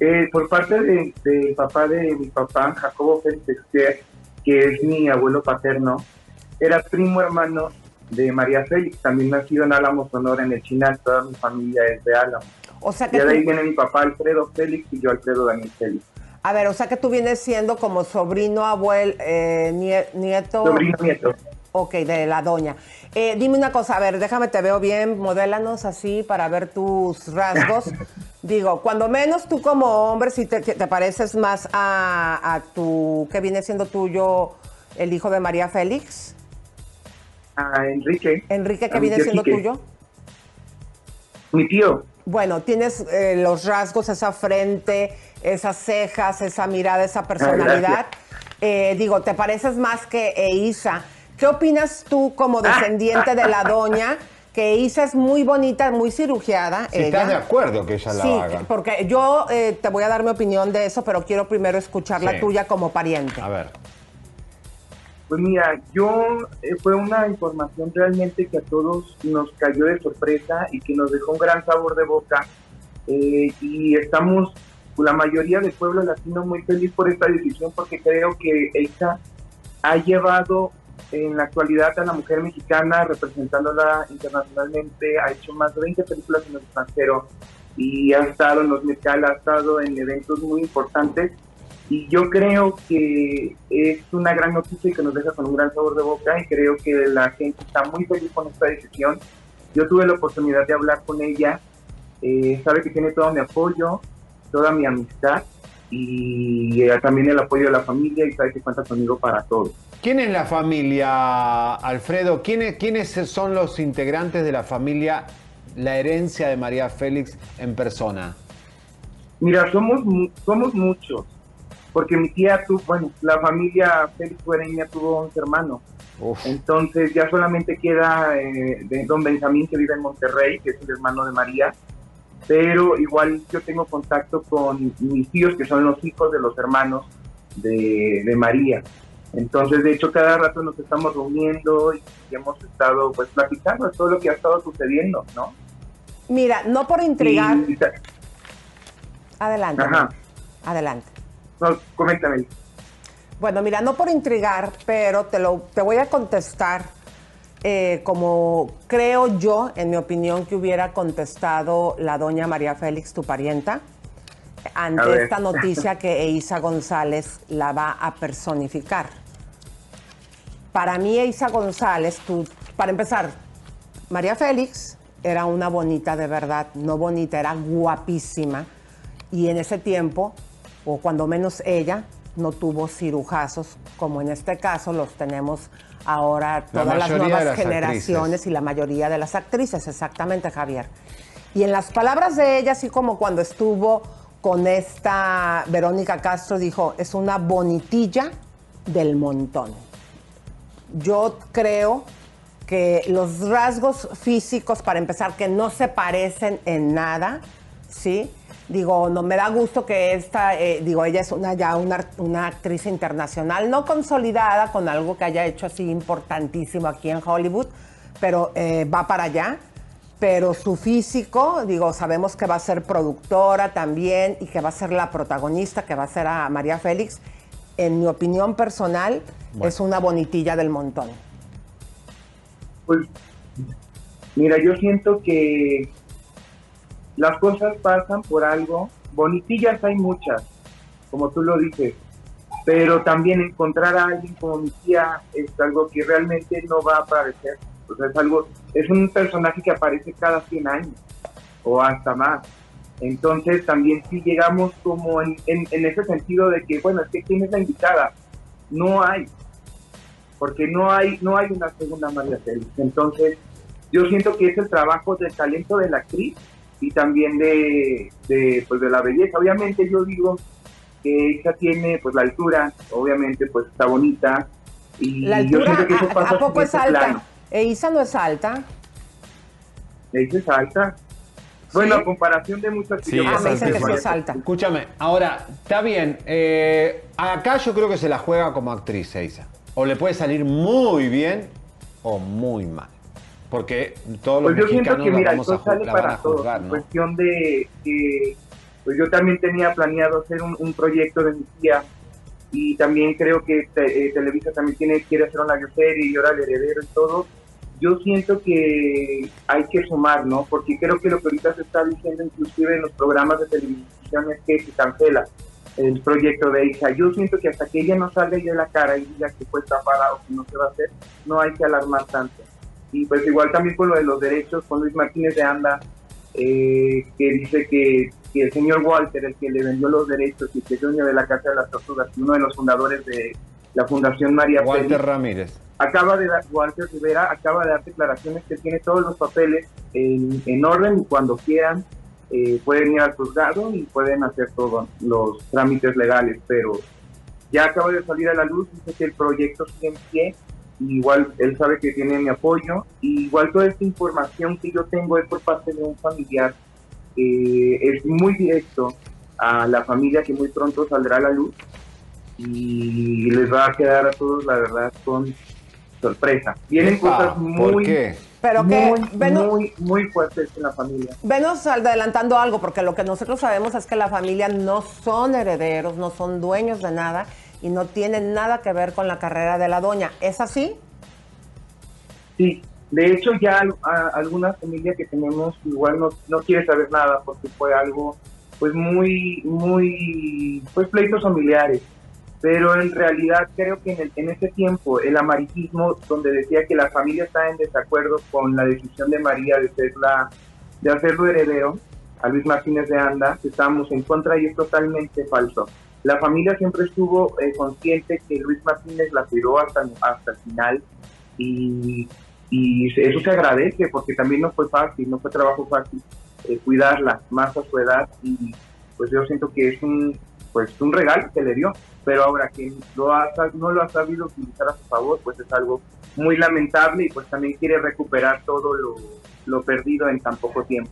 eh, por parte de- del papá de mi papá, Jacobo Félix Exter, que es mi abuelo paterno, era primo hermano de María Félix, también nacido en Álamo, Sonora, en el Chinal, toda mi familia es de Álamo. O sea Y que de ahí viene mi papá Alfredo Félix y yo Alfredo Daniel Félix. a ver, o sea que tú vienes siendo como sobrino, abuelo, nieto. Sobrino nieto. Ok, de la doña. Eh, dime una cosa, a ver, déjame, te veo bien, modélanos así para ver tus rasgos. Digo, cuando menos tú como hombre, si te, te- pareces más a, a tu, que viene siendo tuyo, el hijo de María Félix, A Enrique. Enrique, que viene siendo Quique. tuyo. Mi tío. Bueno, tienes eh, los rasgos, esa frente, esas cejas, esa mirada, esa personalidad. Eh, digo, te pareces más que Eiza. ¿Qué opinas tú como descendiente de la doña? Que Eiza es muy bonita, muy cirugiada. Si ella. estás de acuerdo que ella la Sí, haga. porque yo eh, te voy a dar mi opinión de eso, pero quiero primero escuchar la tuya como pariente. A ver. Pues mira, yo eh, fue una información realmente que a todos nos cayó de sorpresa y que nos dejó un gran sabor de boca. Eh, y estamos, la mayoría del pueblo latino, muy feliz por esta decisión porque creo que ella ha llevado en la actualidad a la mujer mexicana representándola internacionalmente, ha hecho más de 20 películas en el extranjero y ha estado en los Met-Gala, ha estado en eventos muy importantes y yo creo que es una gran noticia y que nos deja con un gran sabor de boca y creo que la gente está muy feliz con esta decisión. Yo tuve la oportunidad de hablar con ella, eh, sabe que tiene todo mi apoyo, toda mi amistad y eh, también el apoyo de la familia y sabe que cuenta conmigo para todo. ¿Quién es la familia, Alfredo? ¿Quiénes, ¿Quiénes son los integrantes de la familia La Herencia de María Félix en persona? Mira, somos somos muchos, porque mi tía tuvo, bueno, la familia Félix Guereña tuvo 11 hermanos. Uf. Entonces ya solamente queda eh, de don Benjamín que vive en Monterrey, que es el hermano de María. pero igual yo tengo contacto con mis tíos que son los hijos de los hermanos de, de María. Entonces, de hecho, cada rato nos estamos reuniendo y hemos estado pues platicando de todo lo que ha estado sucediendo, ¿no? Mira, no por intrigar. Y- Adelante. Ajá. Adelante. no, coméntame. Bueno, mira, no por intrigar, pero te, lo, te voy a contestar eh, como creo yo, en mi opinión, que hubiera contestado la doña María Félix, tu parienta, ante esta noticia que Eiza González la va a personificar. Para mí, Eiza González, tú, para empezar, María Félix era una bonita de verdad, no bonita, era guapísima. Y en ese tiempo, o cuando menos ella, no tuvo cirujazos, como en este caso los tenemos ahora La todas las nuevas las generaciones actrices. y la mayoría de las actrices, exactamente, Javier. Y en las palabras de ella, así como cuando estuvo con esta Verónica Castro, dijo, es una bonitilla del montón. Yo creo que los rasgos físicos, para empezar, que no se parecen en nada, ¿sí? Digo, no me da gusto que esta, eh, digo, ella es una ya una, una actriz internacional, no consolidada con algo que haya hecho así importantísimo aquí en Hollywood, pero eh, va para allá. Pero su físico, digo, sabemos que va a ser productora también y que va a ser la protagonista, que va a ser a María Félix. En mi opinión personal, es una bonitilla del montón. Pues, mira, yo siento que las cosas pasan por algo. Bonitillas hay muchas, como tú lo dices, pero también encontrar a alguien como mi tía es algo que realmente no va a aparecer. O sea, es algo, es un personaje que aparece cada 100 años o hasta más. Entonces también si llegamos como en, en, en ese sentido de que, bueno, es que ¿quién es la invitada? No hay, porque no hay, no hay una segunda María Félix. Entonces, yo siento que es el trabajo del talento de la actriz y también de, de, pues, de la belleza. Obviamente yo digo que ella tiene pues la altura, obviamente pues está bonita y La yo altura, siento que eso ¿a, pasa a poco es ese alta? plano. E Isa no es alta. Le dices alta. Bueno, a comparación de muchas Sí, yo Ah, es me dicen que sí es alta. Escúchame, ahora, está bien. eh, acá yo creo que se la juega como actriz, Eiza. O le puede salir muy bien o muy mal. Porque todos los Pues yo siento mexicanos que, mira, vamos a, sale la van a para todos. juzgar, ¿no? cuestión de que pues yo también tenía planeado hacer un, un proyecto de mi tía y también creo que te- eh, Televisa también tiene quiere hacer una serie y ahora el heredero y todo. Yo siento que hay que sumar, ¿no? Porque creo que lo que ahorita se está diciendo inclusive en los programas de televisión es que se cancela el proyecto de hija. Yo siento que hasta que ella no salga y dé la cara y diga que fue tapada o que no se va a hacer, no hay que alarmar tanto. Y pues igual también con lo de los derechos, con Luis Martínez de Anda, eh, que dice que, que el señor Walter, el que le vendió los derechos y que es dueño de la Casa de las Tortugas, uno de los fundadores de la Fundación María Walter Ramírez. acaba de dar, Walter Rivera acaba de dar declaraciones que tiene todos los papeles en, en orden y cuando quieran eh, pueden ir al juzgado y pueden hacer todos los trámites legales, pero ya acaba de salir a la luz, dice que el proyecto sigue en pie, igual él sabe que tiene mi apoyo, y igual toda esta información que yo tengo es por parte de un familiar, eh, es muy directo a la familia que muy pronto saldrá a la luz, y les va a quedar a todos, la verdad, con sorpresa. Vienen Epa, cosas ¿Por muy, qué? Pero que, muy, venos, muy, muy fuertes en la familia. venos adelantando algo, porque lo que nosotros sabemos es que la familia no son herederos, no son dueños de nada y no tienen nada que ver con la carrera de la doña. ¿Es así? Sí, de hecho ya al- a- alguna familia que tenemos igual no, no quiere saber nada porque fue algo pues muy, muy, pues pleitos familiares. Pero en realidad creo que en, ese tiempo el amarillismo donde decía que la familia está en desacuerdo con la decisión de María de ser la, de hacerlo heredero a Luis Martínez de Anda, estábamos en contra y es totalmente falso. La familia siempre estuvo eh, consciente que Luis Martínez la cuidó hasta, hasta el final y, y eso se agradece porque también no fue fácil, no fue trabajo fácil eh, cuidarla más a su edad y pues yo siento que es un pues un regalo que le dio, pero ahora que lo ha, no lo ha sabido utilizar a su favor, pues es algo muy lamentable y pues también quiere recuperar todo lo, lo perdido en tan poco tiempo.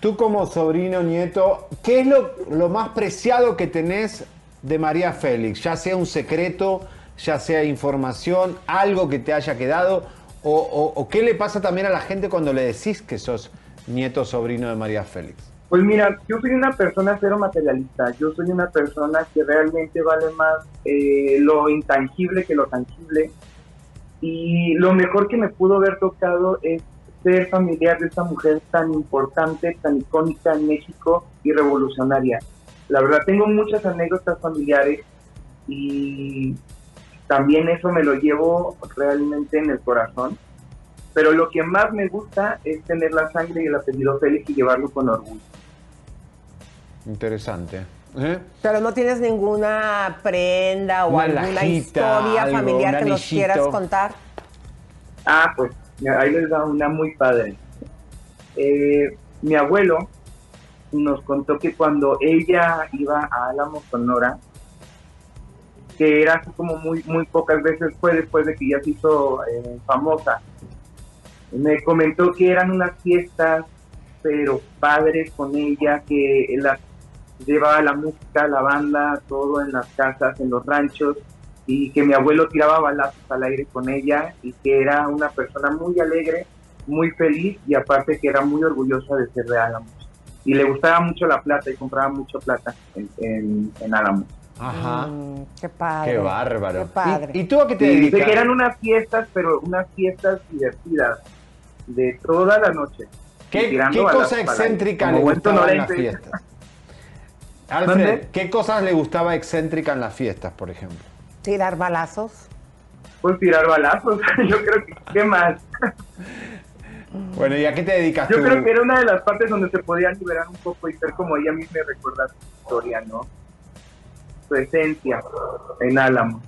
tú como sobrino, nieto, ¿qué es lo, lo más preciado que tenés de María Félix? Ya sea un secreto, ya sea información, algo que te haya quedado, o, o- o qué le pasa también a la gente cuando le decís que sos nieto sobrino de María Félix. Pues mira, yo soy una persona cero materialista. Yo soy una persona que realmente vale más eh, lo intangible que lo tangible. Y lo mejor que me pudo haber tocado es ser familiar de esta mujer tan importante, tan icónica en México y revolucionaria. La verdad, tengo muchas anécdotas familiares y también eso me lo llevo realmente en el corazón. Pero lo que más me gusta es tener la sangre y el apellido Félix y llevarlo con orgullo. Interesante. ¿Eh? Pero no tienes ninguna prenda o Una alguna lajita, historia algo, familiar que nos quieras contar. Ah, pues ahí les da una muy padre. Eh, mi abuelo nos contó que cuando ella iba a Álamo, Sonora, que era así como muy, muy pocas veces fue después de que ya se hizo eh, famosa, me comentó que eran unas fiestas, pero padres con ella, que la llevaba la música, la banda, todo en las casas, en los ranchos, y que mi abuelo tiraba balazos al aire con ella y que era una persona muy alegre, muy feliz y aparte que era muy orgullosa de ser de Álamos. Y le gustaba mucho la plata y compraba mucho plata en, en, en Álamos. Ajá. Mm, qué padre. Qué bárbaro. Qué padre. ¿Y, y tú a qué te dice dedicas? que eran unas fiestas, pero unas fiestas divertidas, de toda la noche. ¿Qué, cosa excéntrica le gustaba en las fiestas? Alfred, ¿Dónde? ¿qué cosas le gustaba excéntrica en las fiestas, por ejemplo? Tirar balazos. Pues tirar balazos, yo creo que, ¿qué más? Bueno, ¿y a qué te dedicas Yo tú? creo que era una de las partes donde se podía liberar un poco y ser como ella misma y recordar su historia, ¿no? Su esencia en Álamos.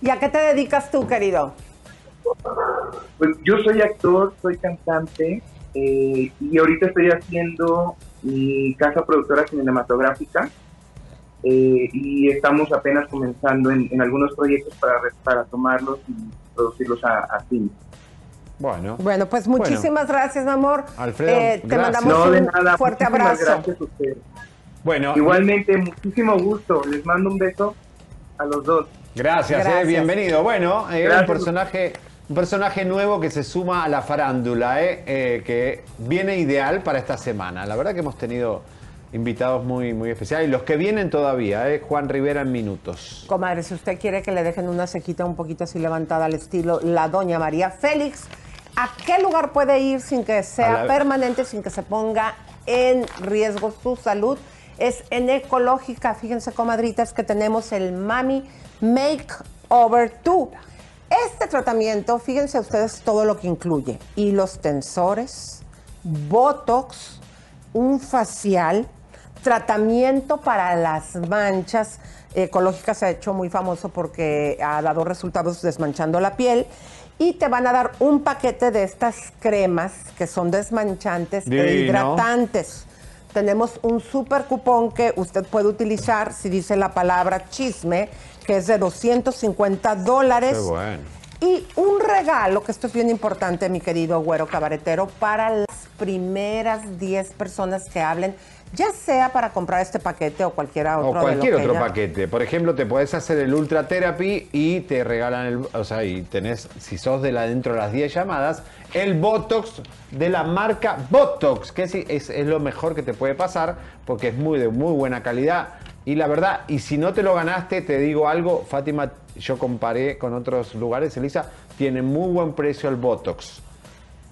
¿Y a qué te dedicas tú, querido? Pues yo soy actor, soy cantante eh, y ahorita estoy haciendo mi casa productora cinematográfica eh, y estamos apenas comenzando en, en algunos proyectos para, para tomarlos y producirlos a, a cine. Bueno, Bueno, pues muchísimas gracias, mi amor. Alfredo, Eh, te gracias. mandamos No, un nada, fuerte muchísimas abrazo. gracias a ustedes. bueno Igualmente, muchísimo gusto. Les mando un beso a los dos. gracias, eh, Gracias. bienvenido. Bueno, eh, un Gracias. personaje, un personaje nuevo que se suma a la farándula, eh, eh, que viene ideal para esta semana. La verdad que hemos tenido invitados muy, muy especiales y los que vienen todavía, eh, Juan Rivera en minutos. Comadre, si usted quiere que le dejen una cequita un poquito así levantada al estilo la doña María Félix, ¿a qué lugar puede ir sin que sea la- permanente, sin que se ponga en riesgo su salud? Es en Ecológica. Fíjense, comadritas, que tenemos el Mami Makeover 2. Este tratamiento, fíjense ustedes todo lo que incluye. Hilos tensores, Botox, un facial, tratamiento para las manchas. Ecológica se ha hecho muy famoso porque ha dado resultados desmanchando la piel. Y te van a dar un paquete de estas cremas que son desmanchantes e hidratantes. Tenemos un super cupón que usted puede utilizar si dice la palabra chisme, que es de 250 dólares. Qué bueno. Y un regalo, que esto es bien importante, mi querido güero cabaretero, para las primeras 10 personas que hablen, ya sea para comprar este paquete o cualquiera otro. O cualquier otro paquete. Por ejemplo, te podés hacer el Ultra Therapy y te regalan el. O sea, y tenés, si sos de la dentro de las 10 llamadas, el Botox de la marca Botox, que es, es- es lo mejor que te puede pasar porque es muy de muy buena calidad. Y la verdad, y si no te lo ganaste, te digo algo, Fátima, yo comparé con otros lugares, Elisa, tiene muy buen precio el Botox.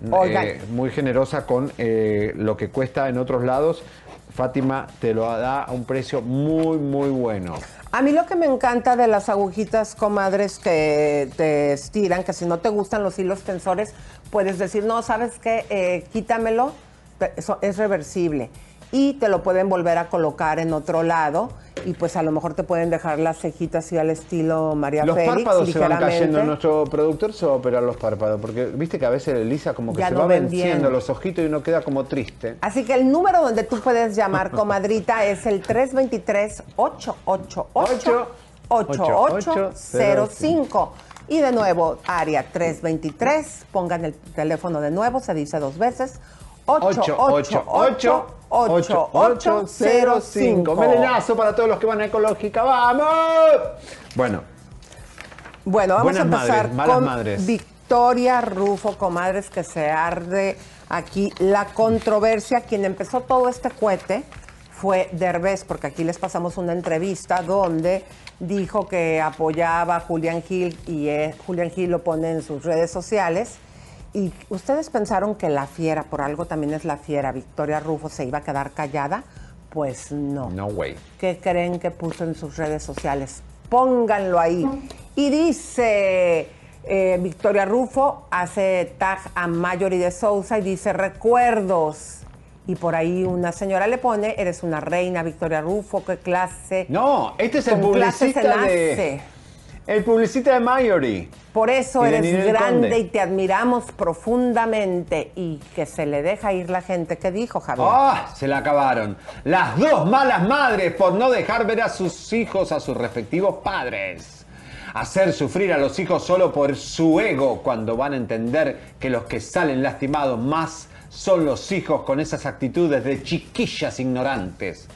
Eh, muy generosa con eh, lo que cuesta en otros lados. Fátima te lo da a un precio muy, muy bueno. A mí lo que me encanta de las agujitas comadres que te estiran, que si no te gustan los hilos tensores, puedes decir, no, ¿sabes qué? Eh, quítamelo, eso es reversible. Y te lo pueden volver a colocar en otro lado y pues a lo mejor te pueden dejar las cejitas así al estilo María Los Félix, párpados se van ligeramente. cayendo. Nuestro productor se va a operar los párpados. Porque viste que a veces Elisa como que Ya se no va ven venciendo bien. los ojitos y uno queda como triste. Así que el número donde tú puedes llamar, comadrita, es el 323-888-8805. Y de nuevo, área 323, pongan el teléfono de nuevo, se dice dos veces, 888805. Melenazo para todos los que van a Ecológica. ¡Vamos! Bueno. Bueno, vamos Buenas a empezar madres, malas con madres. Victoria Rufo, comadres, que se arde aquí la controversia. Quien empezó todo este cohete fue Derbez, porque aquí les pasamos una entrevista donde dijo que apoyaba a Julián Gil y eh, Julián Gil lo pone en sus redes sociales. Y ustedes pensaron que la fiera, por algo también es la fiera, Victoria Rufo, se iba a quedar callada. Pues no. No way. ¿Qué creen que puso en sus redes sociales? Pónganlo ahí. Y dice eh, Victoria Rufo, hace tag a Mayori de Sousa y dice recuerdos. Y por ahí una señora le pone, eres una reina, Victoria Rufo, qué clase. No, este es el Con clase se publicista nace. El publicista de Mayory. Por eso eres grande y te admiramos profundamente. Y que se le deja ir la gente. ¿Qué dijo Javier? ¡Ah! Se la acabaron. Las dos malas madres por no dejar ver a sus hijos a sus respectivos padres. Hacer sufrir a los hijos solo por su ego cuando van a entender que los que salen lastimados más son los hijos con esas actitudes de chiquillas ignorantes.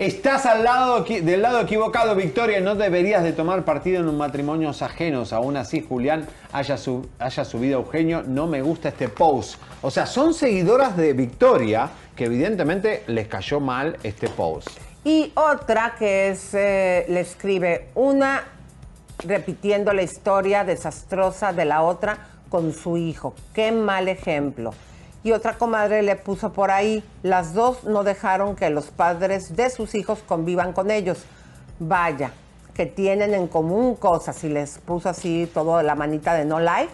Estás al lado, del lado equivocado, Victoria, no deberías de tomar partido en un matrimonio ajenos. Aún así, Julián haya, haya subido a Eugenio, no me gusta este post. O sea, son seguidoras de Victoria que evidentemente les cayó mal este post. Y otra que es, eh, le escribe una repitiendo la historia desastrosa de la otra con su hijo. Qué mal ejemplo. Y otra comadre le puso por ahí, las dos no dejaron que los padres de sus hijos convivan con ellos. Vaya, que tienen en común cosas y les puso así todo la manita de no like.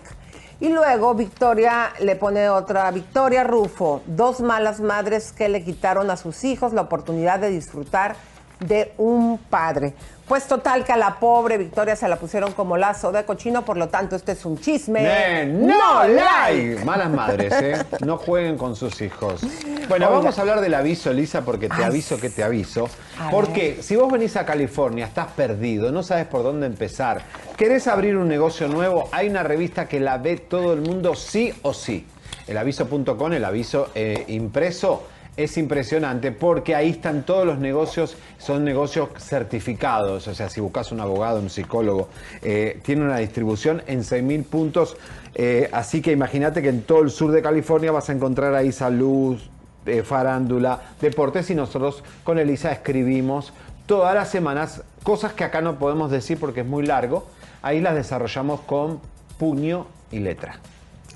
Y luego Victoria le pone otra, Victoria Rufo, dos malas madres que le quitaron a sus hijos la oportunidad de disfrutar de un padre. Pues total que a la pobre Victoria se la pusieron como lazo de cochino, por lo tanto este es un chisme. ¡Ne- ¡No like! Malas madres, ¿eh? No jueguen con sus hijos. Bueno, Oiga. vamos a hablar del aviso, Lisa, porque te Ay, aviso que te aviso. A Porque si vos venís a California, estás perdido, no sabes por dónde empezar, querés abrir un negocio nuevo, hay una revista que la ve todo el mundo sí o sí. El aviso.com, el aviso eh, impreso, es impresionante porque ahí están todos los negocios, son negocios certificados, o sea, si buscas un abogado, un psicólogo, eh, tiene una distribución en 6.000 puntos, eh, así que imagínate que en todo el sur de California vas a encontrar ahí salud, eh, farándula, deportes y nosotros con Elisa escribimos todas las semanas cosas que acá no podemos decir porque es muy largo, ahí las desarrollamos con puño y letra.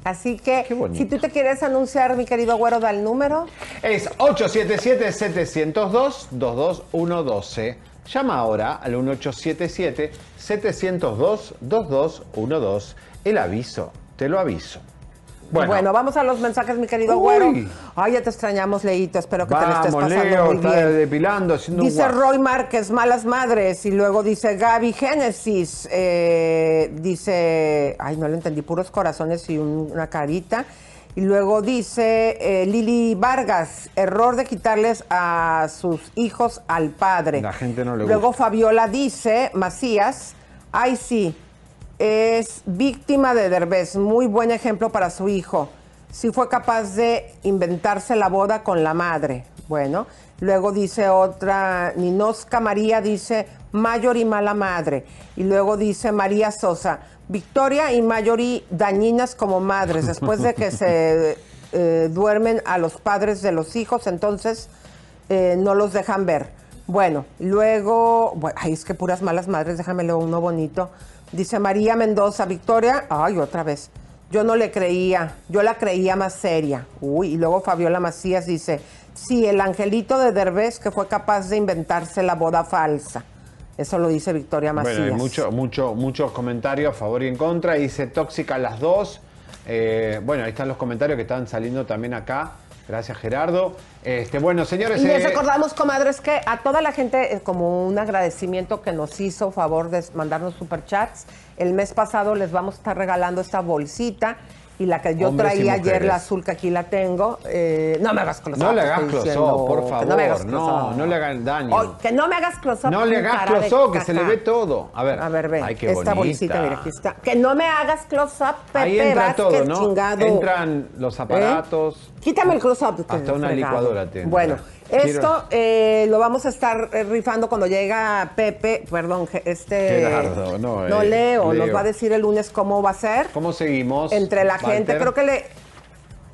Así que si tú te quieres anunciar, mi querido güero, da el número. Es 877-702-22112. Llama ahora al 1877-702-2212. El aviso, te lo aviso. Bueno. vamos a los mensajes, mi querido Uy. güero. Ay, ya te extrañamos, Leito. Espero que te lo estés pasando Leo, muy está bien. depilando, haciendo un Dice guapo. Roy Márquez, malas madres. Y luego dice Gaby Génesis. eh, dice, ay, no lo entendí, puros corazones y un- una carita. Y luego dice eh, Lili Vargas, error de quitarles a sus hijos al padre. La gente no le Luego gusta. Fabiola dice, Macías, ay sí, es víctima de Derbez, muy buen ejemplo para su hijo. Sí fue capaz de inventarse la boda con la madre. Bueno, luego dice otra, Ninosca María dice, Mayor y mala madre. Y luego dice María Sosa, Victoria y Mayori dañinas como madres, después de que se eh, duermen a los padres de los hijos, entonces eh, no los dejan ver. Bueno, luego, bueno, ay, es que puras malas madres, déjamelo uno bonito. Dice María Mendoza, Victoria, ay, otra vez. Yo no le creía, yo la creía más seria. Uy, y luego Fabiola Macías dice, sí, el angelito de Derbez que fue capaz de inventarse la boda falsa. Eso lo dice Victoria Macías. Bueno, hay mucho, mucho, muchos comentarios a favor y en contra. Dice tóxica las dos. Eh, bueno, ahí están los comentarios que están saliendo también acá. Gracias, Gerardo. Este, bueno, señores. Y les eh, recordamos, comadres, que a toda la gente, eh, como un agradecimiento que nos hizo favor de mandarnos superchats, el mes pasado les vamos a estar regalando esta bolsita y la que yo Hombres traía ayer, la azul que aquí la tengo, eh, no me hagas close No le hagas estoy close diciendo, up, por favor. No, me hagas No, no le hagan daño. Que no me hagas close up. No le hagas cara de close up, que se le ve todo. A ver, A ver, ve. Ay, qué esta bonita. bolsita, mira, aquí está. Que no me hagas close up, Pepe Ahí entra Vázquez, todo, ¿no? chingado. Entran los aparatos. Quítame el close up. Hasta una licuadora entra. Bueno, esto eh, lo vamos a estar eh, rifando cuando llega Pepe, perdón, este... Gerardo, no, eh, Leo, nos va a decir el lunes cómo va a ser. ¿Cómo seguimos? Entre la gente, creo que le...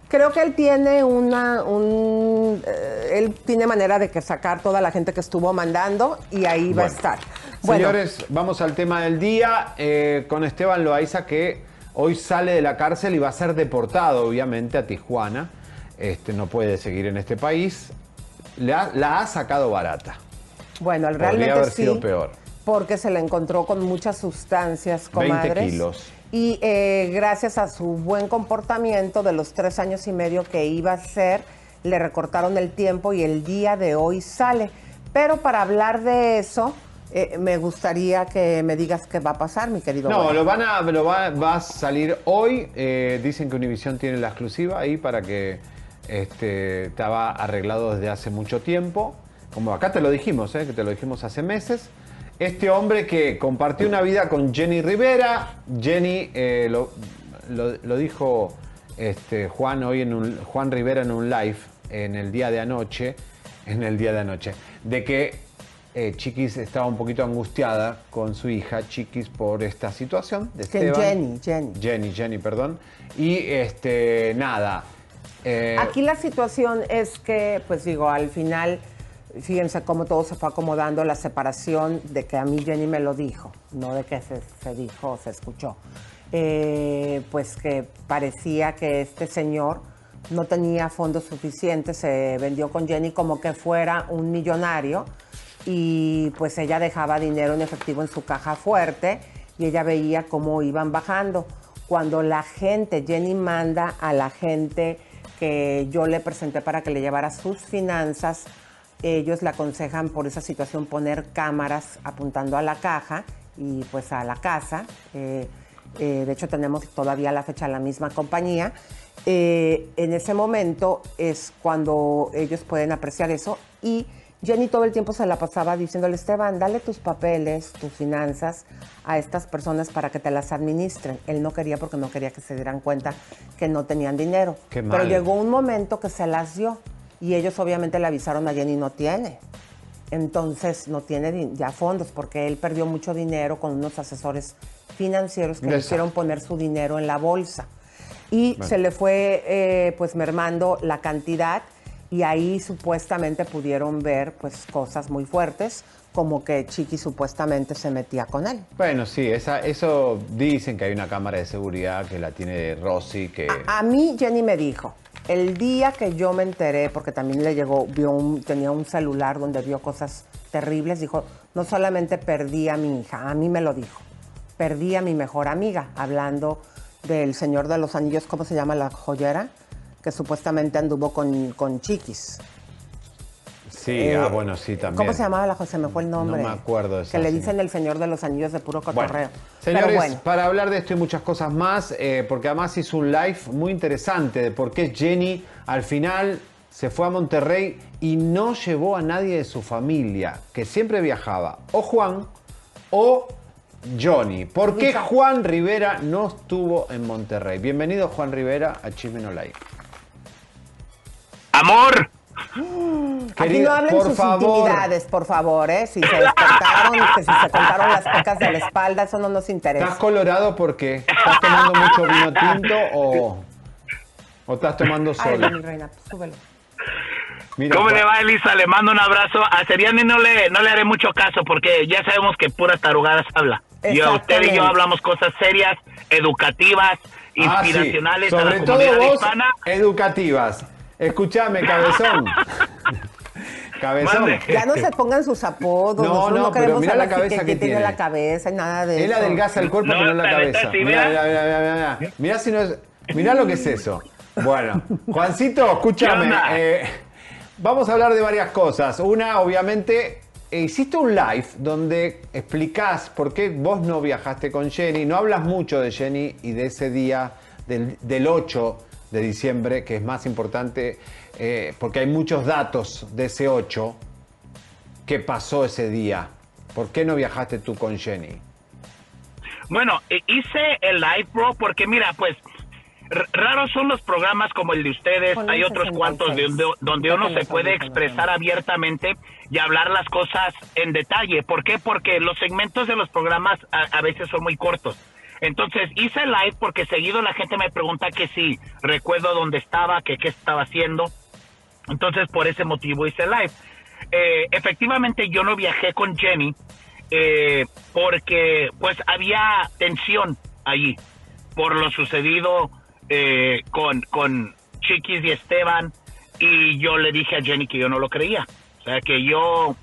Creo que él tiene una, un, eh, él tiene manera de que sacar toda la gente que estuvo mandando y ahí va a estar. Bueno, Señores, vamos al tema del día eh, con Esteban Loaiza que hoy sale de la cárcel y va a ser deportado, obviamente, a Tijuana. Este, no puede seguir en este país. La, la ha sacado barata. bueno, Podría realmente haber sí. sido peor. porque se le encontró con muchas sustancias, 20 comadres. kilos. Y eh, gracias a su buen comportamiento de los tres años y medio que iba a ser, le recortaron el tiempo y el día de hoy sale. Pero para hablar de eso, eh, me gustaría que me digas qué va a pasar, mi querido. No, Bueno. lo van a, lo va, va a salir hoy. Eh, dicen que Univision tiene la exclusiva ahí para que este, estaba arreglado desde hace mucho tiempo. Como acá te lo dijimos, eh, que te lo dijimos hace meses. Este hombre que compartió una vida con Jenny Rivera. Jenny eh, lo, lo- lo dijo este, Juan hoy en un, Juan Rivera en un live en el día de anoche. En el día de anoche. De que eh, Chiquis estaba un poquito angustiada con su hija Chiquis por esta situación de Esteban. Jenny, Jenny. Jenny, Jenny, perdón. Y este, nada. Eh, Aquí la situación es que, pues digo, al final, fíjense cómo todo se fue acomodando, la separación de que a mí Jenny me lo dijo, no de que se, dijo o se escuchó. Eh, pues que parecía que este señor no tenía fondos suficientes, se vendió con Jenny como que fuera un millonario y pues ella dejaba dinero en efectivo en su caja fuerte y ella veía cómo iban bajando. Cuando la gente, Jenny manda a la gente que yo le presenté para que le llevara sus finanzas, ellos le aconsejan por esa situación poner cámaras apuntando a la caja y pues a la casa. Eh, eh, de hecho tenemos todavía la fecha la misma compañía. Eh, en ese momento es cuando ellos pueden apreciar eso y Jenny todo el tiempo se la pasaba diciéndole, Esteban, dale tus papeles, tus finanzas a estas personas para que te las administren. Él no quería porque no quería que se dieran cuenta que no tenían dinero. Qué Pero mal. llegó un momento que se las dio y ellos obviamente le avisaron a Jenny, no tiene. Entonces no tiene ya fondos porque él perdió mucho dinero con unos asesores financieros que le hicieron poner su dinero en la bolsa. Y Bueno. se le fue eh, pues mermando la cantidad y ahí supuestamente pudieron ver pues cosas muy fuertes como que Chiqui supuestamente se metía con él. Bueno, sí, esa, eso dicen que hay una cámara de seguridad que la tiene Rosy, que... A mí Jenny me dijo, el día que yo me enteré, porque también le llegó, vio un, tenía un celular donde vio cosas terribles, dijo, no solamente perdí a mi hija, a mí me lo dijo, perdí a mi mejor amiga, hablando del Señor de los Anillos, ¿cómo se llama la joyera? Que supuestamente anduvo con, con Chiquis. sí, Eh, ah, bueno, sí, también. ¿Cómo se llamaba la joya? Se me fue el nombre. No me acuerdo esa Que le dicen el Señor de los Anillos de puro Bueno, cotorreo. señores, bueno. para hablar de esto y muchas cosas más, eh, porque además hizo un live muy interesante de por qué Jenny al final se fue a Monterrey y no llevó a nadie de su familia, que siempre viajaba, o Juan o Johnny. ¿Por qué. Juan Rivera no estuvo en Monterrey? Bienvenido Juan Rivera a Chisme No Like. Amor, Aquí Querido, no hablen por sus favor. intimidades, por favor, ¿eh? Si se despertaron, que si se contaron las pecas de la espalda, eso no nos ¿Estás interesa. colorado porque estás tomando mucho vino tinto o, o estás tomando Ay, solo? mi reina, pues, súbelo. Mira, ¿cómo Juan- le va Elisa? Le mando un abrazo. A Seriani no le, no le haré mucho caso porque ya sabemos que puras tarugadas habla. Y a usted y yo hablamos cosas serias, educativas, Ah, sí. inspiracionales a Sobre la todo comunidad vos, hispana. educativas. Escúchame, cabezón. cabezón. Ya no se pongan sus apodos. No, nosotros no, pero mira la cabeza que, que que tiene tiene. la cabeza y nada de Él eso. adelgaza el cuerpo, No, pero no la cabeza. Mira, mira. mira, mira, mira, si no es. Mira lo que es eso. Bueno, Juancito, escúchame. Eh, vamos a hablar de varias cosas. Una, obviamente, eh, hiciste un live donde explicás por qué vos no viajaste con Jenny. No hablas mucho de Jenny y de ese día del, del 8 de diciembre, que es más importante eh, porque hay muchos datos de ese 8. ¿Qué pasó ese día? ¿Por qué no viajaste tú con Jenny? Bueno, eh, hice el live, bro, porque mira, pues raros son los programas como el de ustedes. Ponle Hay otros 66. cuantos de donde, donde uno se puede expresar abiertamente y hablar las cosas en detalle. ¿Por qué? Porque los segmentos de los programas a, a veces son muy cortos. Entonces hice live porque seguido la gente me pregunta que si recuerdo dónde estaba, que qué estaba haciendo. Entonces por ese motivo hice live. Eh, efectivamente yo no viajé con Jenny eh, porque pues había tensión allí por lo sucedido eh, con, con Chiquis y Esteban y yo le dije a Jenny que yo no lo creía. O sea, que yo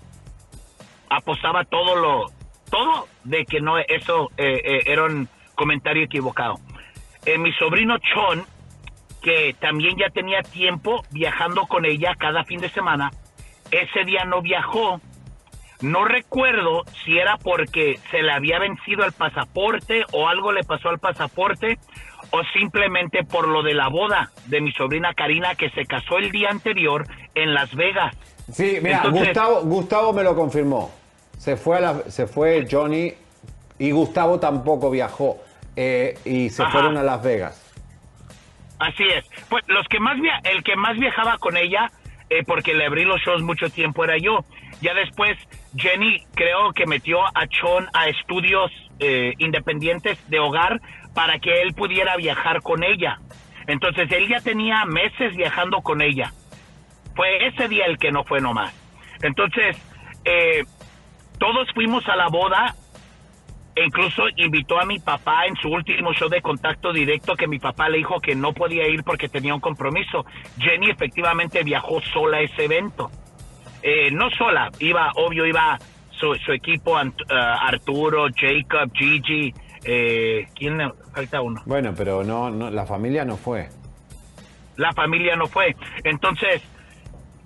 apostaba todo lo, todo de que no, eso eh, eh, era un comentario equivocado. Eh, mi sobrino Chon, que también ya tenía tiempo viajando con ella cada fin de semana, ese día no viajó. No recuerdo si era porque se le había vencido el pasaporte o algo le pasó al pasaporte o simplemente por lo de la boda de mi sobrina Karina que se casó el día anterior en Las Vegas. Sí, mira, Entonces- Gustavo, Gustavo me lo confirmó. Se fue, a la- se fue Johnny y Gustavo tampoco viajó. eh, y se Ajá. fueron a Las Vegas. Así es. Pues los que más via el que más viajaba con ella, eh, porque le abrí los shows mucho tiempo era yo. Ya después Jenny creo que metió a Chon a estudios eh, independientes de hogar para que él pudiera viajar con ella. Entonces él ya tenía meses viajando con ella. Fue ese día el que no fue nomás. Entonces eh, todos fuimos a la boda incluso invitó a mi papá en su último show de contacto directo que mi papá le dijo que no podía ir porque tenía un compromiso. Jenny efectivamente viajó sola a ese evento. Eh, no sola, iba, obvio, iba su, su equipo, Ant- eh, Arturo, Jacob, Gigi, eh, ¿quién le falta uno? Bueno, pero no, no, la familia no fue. la familia no fue. Entonces,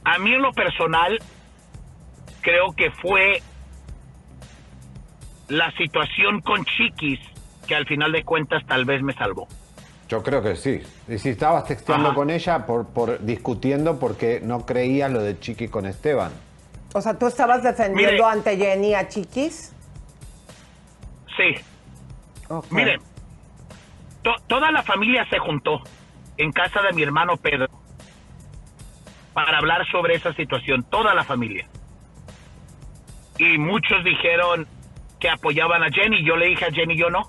a mí en lo personal, creo que fue la situación con Chiquis que al final de cuentas tal vez me salvó. Yo creo que sí. Y si estabas texteando Ajá. con ella por, por discutiendo porque no creías lo de Chiqui con Esteban. O sea, ¿tú estabas defendiendo Mire. ante Jenny a Chiquis? Sí, Ok. Miren, to- toda la familia se juntó en casa de mi hermano Pedro para hablar sobre esa situación, toda la familia. Y muchos dijeron que apoyaban a Jenny, yo le dije a Jenny, yo no.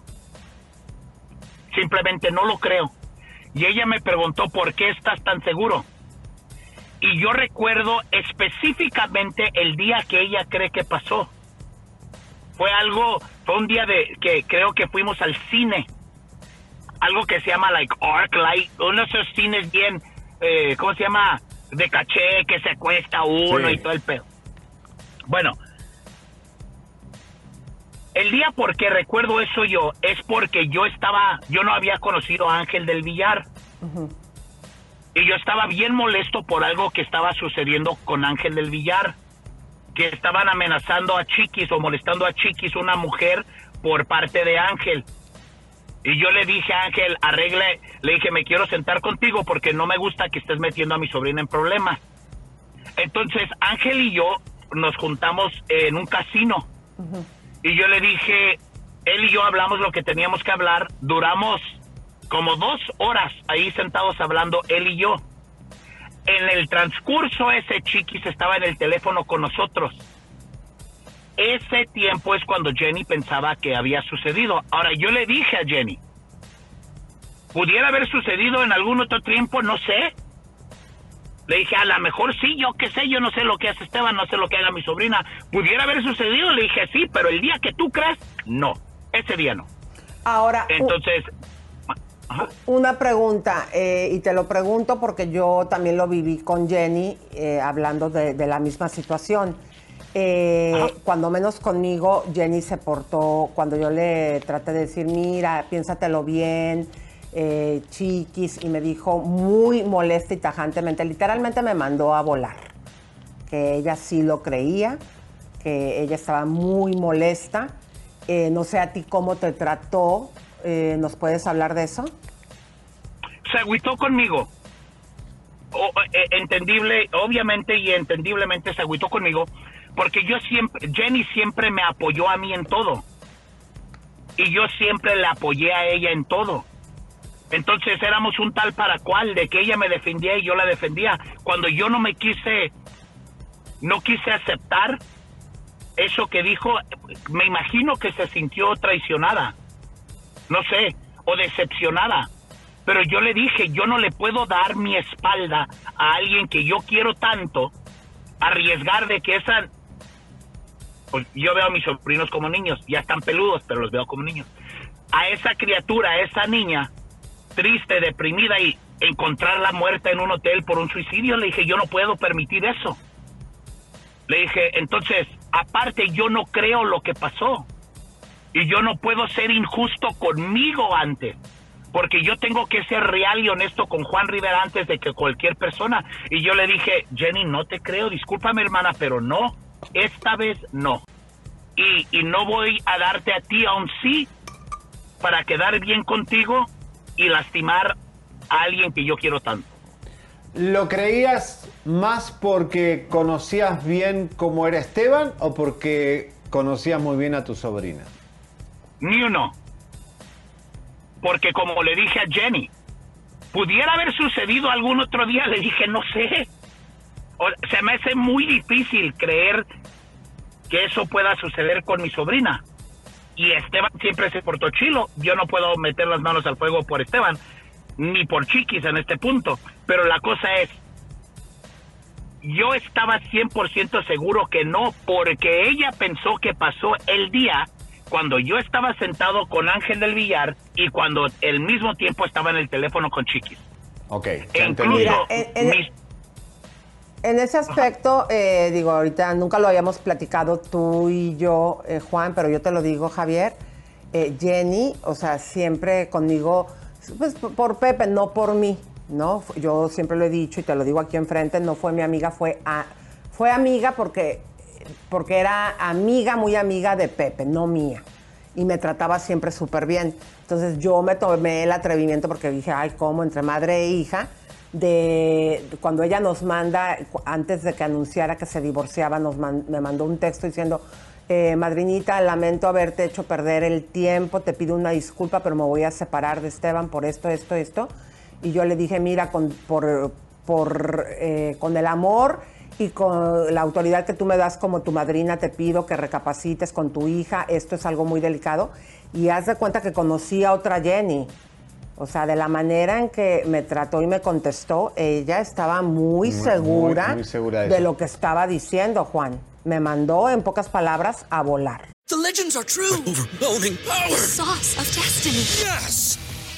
Simplemente no lo creo. Y ella me preguntó, ¿por qué estás tan seguro? Y yo recuerdo específicamente el día que ella cree que pasó fue algo, fue un día de que creo que fuimos al cine. Algo que se llama like Arc Light, uno de esos cines bien, eh, ¿cómo se llama? De caché, que se cuesta uno Sí. y todo el pedo. Bueno, el día por que recuerdo eso yo es porque yo estaba, yo no había conocido a Ángel del Villar. Y yo estaba bien molesto por algo que estaba sucediendo con Ángel del Villar que estaban amenazando a Chiquis o molestando a Chiquis, una mujer, por parte de Ángel. Y yo le dije a Ángel, arregle, le dije, me quiero sentar contigo porque no me gusta que estés metiendo a mi sobrina en problemas. Entonces Ángel y yo nos juntamos en un casino. Y yo le dije, él y yo hablamos lo que teníamos que hablar, duramos como dos horas ahí sentados hablando, él y yo en el transcurso ese Chiquis estaba en el teléfono con nosotros. Ese tiempo es cuando Jenny pensaba que había sucedido. Ahora yo le dije a Jenny, pudiera haber sucedido en algún otro tiempo, no sé. Le dije, a lo mejor sí, yo qué sé, yo no sé lo que hace Esteban, no sé lo que haga mi sobrina. Pudiera haber sucedido, le dije, sí, pero el día que tú crees, no. Ese día no. Ahora, Entonces, ajá. una pregunta, eh, y te lo pregunto porque yo también lo viví con Jenny, eh, hablando de, de la misma situación. Eh, cuando menos conmigo, Jenny se portó, cuando yo le traté de decir, mira, piénsatelo bien, eh, chiquis, y me dijo muy molesta y tajantemente, literalmente me mandó a volar, que ella sí lo creía, que ella estaba muy molesta. Eh, no sé a ti cómo te trató, eh, ¿nos puedes hablar de eso? se agüitó conmigo. Eh, entendible, obviamente y entendiblemente se agüitó conmigo, porque yo siempre, Jenny siempre me apoyó a mí en todo. Y yo siempre le apoyé a ella en todo. Entonces éramos un tal para cual, de que ella me defendía y yo la defendía. Cuando yo no me quise, no quise aceptar eso que dijo, me imagino que se sintió traicionada, no sé, o decepcionada. Pero yo le dije, yo no le puedo dar mi espalda a alguien que yo quiero tanto, arriesgar de que esa... Pues yo veo a mis sobrinos como niños, ya están peludos, pero los veo como niños. A esa criatura, a esa niña, triste, deprimida y encontrarla muerta en un hotel por un suicidio, le dije, yo no puedo permitir eso. Le dije, entonces, aparte yo no creo lo que pasó. Y yo no puedo ser injusto conmigo antes. Porque yo tengo que ser real y honesto con Juan Rivera antes de que cualquier persona. Y yo le dije, Jenny, no te creo, discúlpame hermana, pero no, esta vez no. Y, y no voy a darte a ti a un sí para quedar bien contigo y lastimar a alguien que yo quiero tanto. ¿Lo creías más porque conocías bien cómo era Esteban o porque conocías muy bien a tu sobrina? Ni uno. Porque como le dije a Jenny, pudiera haber sucedido algún otro día, le dije, no sé. O- se me hace muy difícil creer que eso pueda suceder con mi sobrina. Y Esteban siempre se portó chilo. Yo no puedo meter las manos al fuego por Esteban, ni por Chiquis en este punto. Pero la cosa es, yo estaba 100% seguro que no, porque ella pensó que pasó el día cuando yo estaba sentado con Ángel del Villar y cuando al mismo tiempo estaba en el teléfono con Chiquis. Ok, E ya entendí. incluso Mira, mis- En ese aspecto, eh, digo, ahorita nunca lo habíamos platicado tú y yo, eh, Juan, pero yo te lo digo, Javier. eh, Jenny, o sea, siempre conmigo, pues por Pepe, no por mí, ¿no? Yo siempre lo he dicho y te lo digo aquí enfrente, no fue mi amiga, fue, a- fue amiga porque, porque era amiga, muy amiga de Pepe, no mía. Y me trataba siempre súper bien. Entonces yo me tomé el atrevimiento porque dije, ay, ¿cómo? Entre madre e hija de cuando ella nos manda, antes de que anunciara que se divorciaba, nos me mandó un texto diciendo, eh, madrinita, lamento haberte hecho perder el tiempo, te pido una disculpa, pero me voy a separar de Esteban por esto, esto, esto. Y yo le dije, mira, con, por, por, eh, con el amor y con la autoridad que tú me das como tu madrina, te pido que recapacites con tu hija, esto es algo muy delicado. Y haz de cuenta que conocí a otra Jenny. O sea, de la manera en que me trató y me contestó, ella estaba muy, Muy, segura, muy, muy segura de lo que estaba diciendo, Juan. Me mandó, en pocas palabras, a volar. The legends are true. Overwhelming power! Sauce of destiny. Yes!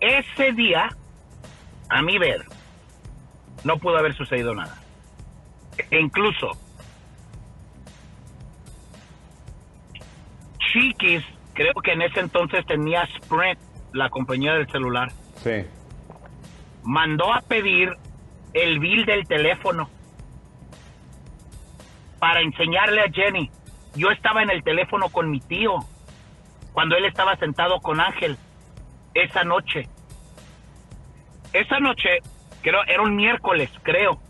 Ese día, a mi ver, no pudo haber sucedido nada. E incluso, Chiquis, creo que en ese entonces tenía Sprint, la compañía del celular, Sí. mandó a pedir el bill del teléfono para enseñarle a Jenny. Yo estaba en el teléfono con mi tío cuando él estaba sentado con Ángel esa noche. Esa noche, creo, era un miércoles, creo.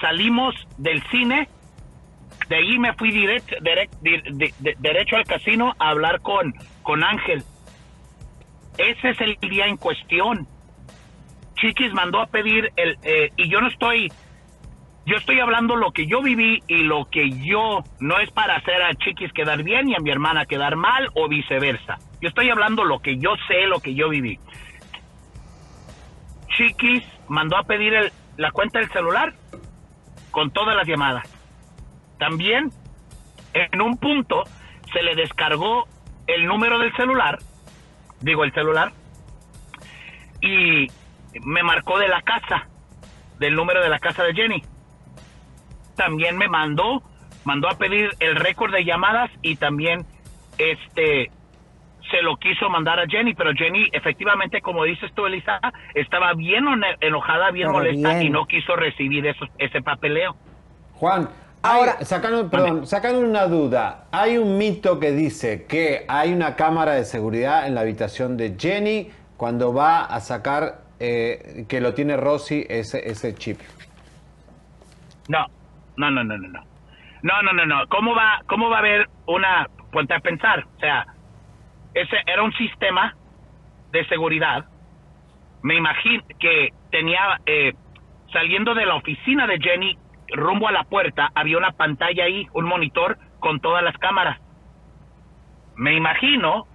Salimos del cine, de ahí me fui direct- di- di- de- derecho al casino a hablar con, con Ángel. Ese es el día en cuestión. Chiquis mandó a pedir el eh, y yo no estoy yo estoy hablando lo que yo viví y lo que yo no es para hacer a Chiquis quedar bien y a mi hermana quedar mal o viceversa. Yo estoy hablando lo que yo sé, lo que yo viví. Chiquis mandó a pedir el- la cuenta del celular con todas las llamadas. También en un punto se le descargó el número del celular digo el celular, y me marcó de la casa, del número de la casa de Jenny. También me mandó, mandó a pedir el récord de llamadas y también este se lo quiso mandar a Jenny, pero Jenny efectivamente, como dices tú, Elisa, estaba bien enojada, bien Pero molesta bien. y no quiso recibir esos, ese papeleo. Juan, Ahora- sacando, perdón, sacando una duda, hay un mito que dice que hay una cámara de seguridad en la habitación de Jenny cuando va a sacar eh, que lo tiene Rosy ese, ese chip. No, no, no, no, no, no. No, no, no, no. ¿Cómo va, cómo va a haber una, ponte a pensar, o sea, ese era un sistema de seguridad. Me imagino que tenía, eh, saliendo de la oficina de Jenny, rumbo a la puerta, había una pantalla ahí, un monitor con todas las cámaras. Me imagino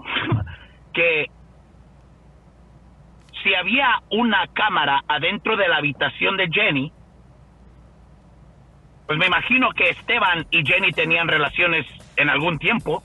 que si había una cámara adentro de la habitación de Jenny, pues me imagino que Esteban y Jenny tenían relaciones en algún tiempo.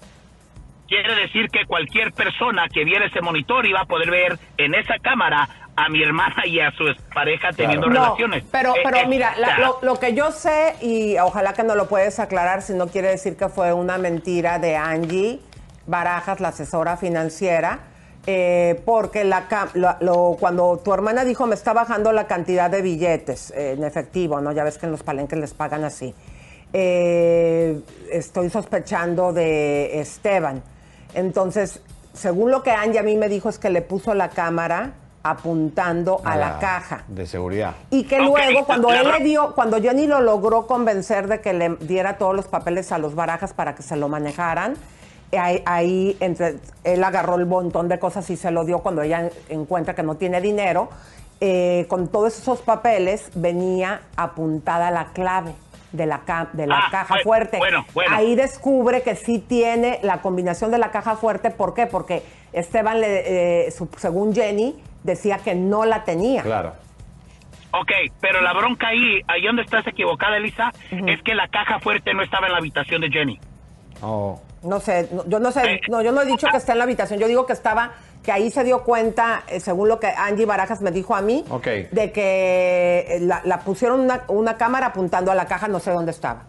Quiere decir que cualquier persona que viera ese monitor iba a poder ver en esa cámara a mi hermana y a su pareja teniendo No, relaciones. pero, Eh, pero eh, mira, la- lo, lo que yo sé, y ojalá que no lo puedes aclarar, si no quiere decir que fue una mentira de Angie Barajas, la asesora financiera, eh, porque la, ca- lo- lo- cuando tu hermana dijo me está bajando la cantidad de billetes eh, en efectivo, ¿no? Ya ves que en los palenques les pagan así. Eh, estoy sospechando de Esteban. Entonces, según lo que Angie a mí me dijo es que le puso la cámara apuntando a la caja. De seguridad. Y que luego, cuando él le dio, cuando Jenny lo logró convencer de que le diera todos los papeles a los barajas para que se lo manejaran, ahí, ahí entre, él agarró el montón de cosas y se lo dio cuando ella encuentra que no tiene dinero. Eh, con todos esos papeles venía apuntada la clave de la, ca- de la Ah, caja bueno, fuerte. bueno, bueno. Ahí descubre que sí tiene la combinación de la caja fuerte. ¿Por qué? Porque Esteban, le, eh, su- según Jenny, decía que no la tenía. Claro. Ok, pero la bronca ahí, ahí donde estás equivocada, Elisa, es que la caja fuerte no estaba en la habitación de Jenny. Oh. No sé, no- yo no sé, no, yo no he dicho que está en la habitación, yo digo que estaba, que ahí se dio cuenta, eh, según lo que Angie Barajas me dijo a mí, Ok. de que eh, la, la pusieron una, una cámara apuntando a la caja, no sé dónde estaba.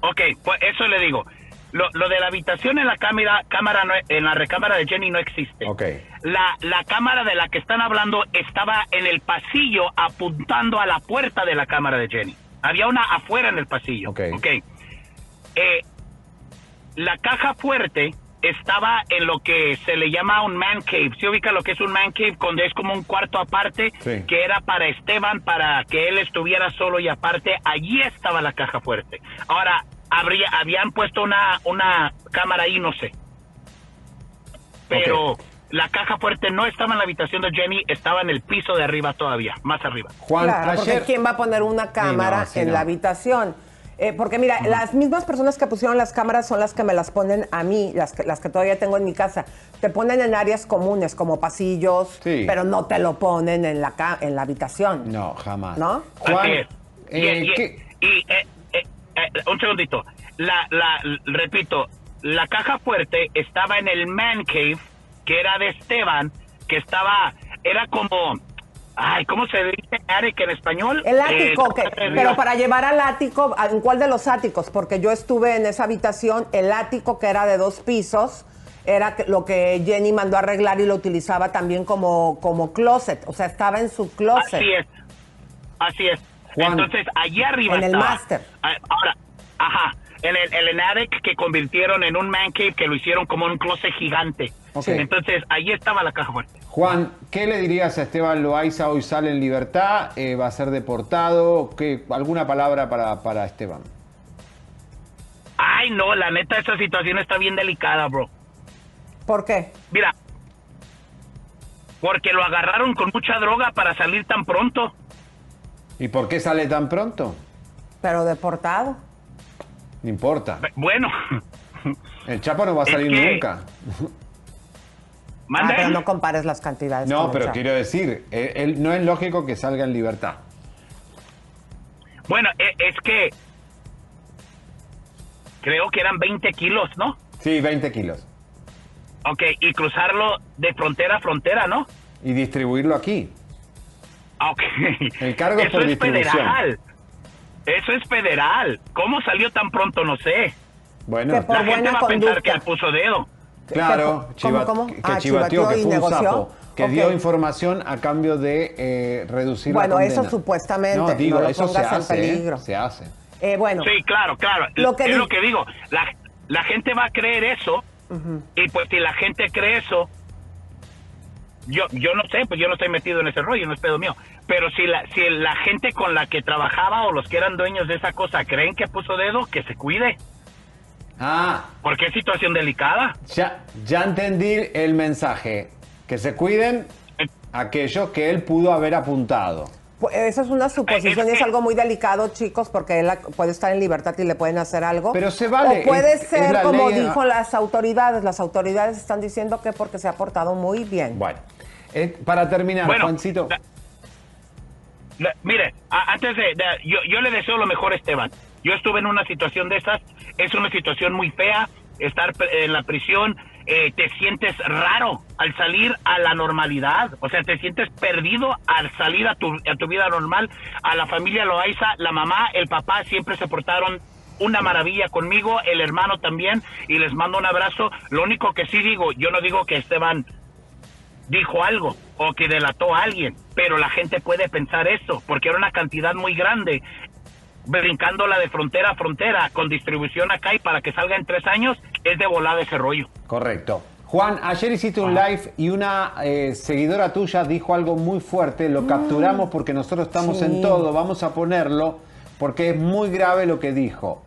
Ok, pues eso le digo. Lo, lo de la habitación en la cámara, cámara no- en la recámara de Jenny no existe. Ok. La, la cámara de la que están hablando estaba en el pasillo apuntando a la puerta de la cámara de Jenny. Había una afuera en el pasillo. Ok. Eh, la caja fuerte estaba en lo que se le llama un man cave. ¿Se ubica lo que es un man cave? Donde es como un cuarto aparte Sí. que era para Esteban, para que él estuviera solo y aparte. Allí estaba la caja fuerte. Ahora, habría, habían puesto una, una cámara ahí, no sé. Pero la caja fuerte no estaba en la habitación de Jenny, estaba en el piso de arriba todavía, más arriba. Juan, claro, porque ayer... ¿quién va a poner una cámara sí, en no. la habitación? Eh, porque mira, las mismas personas que pusieron las cámaras son las que me las ponen a mí, las que, las que todavía tengo en mi casa. Te ponen en áreas comunes, como pasillos, Sí. pero no te lo ponen en la, en la habitación. No, jamás. ¿No? Juan, eh, y, y- ¿qué- y, eh, eh, eh, un segundito. La, la, repito, la caja fuerte estaba en el man cave, que era de Esteban, que estaba, era como, ay, ¿cómo se dice attic en español? El ático, Eh, que- pero para llevar al ático, ¿a- ¿en cuál de los áticos? Porque yo estuve en esa habitación, el ático que era de dos pisos, era que- lo que Jenny mandó a arreglar y lo utilizaba también como, como closet, o sea, estaba en su closet. Así es. Así es. Juan. Entonces, allí arriba En el máster. Ah, Ahora, ajá. En el, el attic que convirtieron en un man cave que lo hicieron como un closet gigante. Ok. Entonces, allí estaba la caja fuerte. Juan, ¿qué le dirías a Esteban Loaiza? Hoy sale en libertad, eh, va a ser deportado. ¿Qué, ¿Alguna palabra para, para Esteban? Ay, no, la neta, esa situación está bien delicada, bro. ¿Por qué? Mira, porque lo agarraron con mucha droga para salir tan pronto. ¿Y por qué sale tan pronto? Pero deportado. No importa. Bueno, El Chapo no va a Es salir que- nunca. Ah, pero no compares las cantidades. No, con pero Chapo. quiero decir, eh, él- no es lógico que salga en libertad. Bueno, e- es que creo que eran 20 kilos, ¿no? Sí, 20 kilos. Ok, y cruzarlo de frontera a frontera, ¿no? Y distribuirlo aquí. Ah, Ok. El cargo Eso por es distribución. federal. Eso es federal. ¿Cómo salió tan pronto? No sé. Bueno, Que por La gente buena va a pensar que él puso dedo. claro, ¿Cómo, chiva- cómo? que Ah, chivateó, chivateó que y fue un negoció. sapo, que dio información a cambio de eh, reducir la Bueno, eso supuestamente, No, digo, no lo eso se en hace, ¿eh? peligro. Se hace. Eh, bueno, Sí, claro, claro. Lo que es lo que digo. La, la gente va a creer eso. Y pues si la gente cree eso, yo, yo no sé, pues yo no estoy metido en ese rollo, no es pedo mío. Pero si la, si la gente con la que trabajaba o los que eran dueños de esa cosa creen que puso dedo, que se cuide. Ah, Porque es situación delicada. ya, ya entendí el mensaje. Que se cuiden aquellos que él pudo haber apuntado. Pues, Eso es una suposición y Es es algo muy delicado, chicos, porque él puede estar en libertad y le pueden hacer algo. Pero se vale, O puede es- ser la como ley, dijo las autoridades. Las autoridades están diciendo que porque se ha portado muy bien. Bueno, eh, para terminar, Bueno, Juancito. la- mire, a- antes de, yo, yo le deseo lo mejor a Esteban. Yo estuve en una situación de esas, es una situación muy fea, estar en la prisión, eh, te sientes raro al salir a la normalidad, o sea, te sientes perdido al salir a tu, a tu vida normal, a la familia Loaiza, la mamá, el papá siempre se portaron una maravilla conmigo, el hermano también, y les mando un abrazo. Lo único que sí digo, yo no digo que Esteban dijo algo o que delató a alguien, pero la gente puede pensar eso, porque era una cantidad muy grande, brincándola de frontera a frontera, con distribución acá y para que salga en tres años, es de volada ese rollo. Correcto. Juan, ayer hiciste un live y una eh, seguidora tuya dijo algo muy fuerte. Lo capturamos porque nosotros estamos Sí. en todo. Vamos a ponerlo porque es muy grave lo que dijo.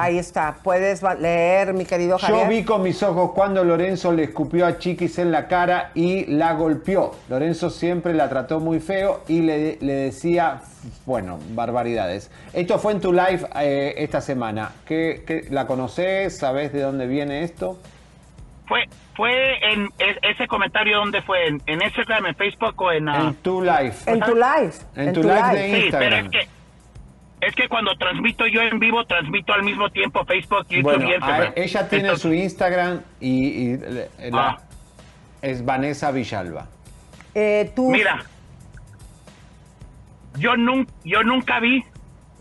Ahí está. Puedes leer, mi querido Javier. Yo vi con mis ojos cuando Lorenzo le escupió a Chiquis en la cara y la golpeó. Lorenzo siempre la trató muy feo y le, le decía, bueno, barbaridades. Esto fue en tu live eh, esta semana. ¿Qué, qué- la conoces? ¿Sabes de dónde viene esto? Fue fue en es- ese comentario, ¿dónde fue? ¿En, en Instagram, en Facebook o en...? ah? En tu live. En tu live. En tu live de Sí, pero Instagram. es que, es que cuando transmito yo en vivo, transmito al mismo tiempo Facebook, YouTube Bueno, y Instagram. ella tiene Entonces- su Instagram y, la- Ah. es Vanessa Villalba. Eh, tú. Mira, yo, nun- yo nunca vi,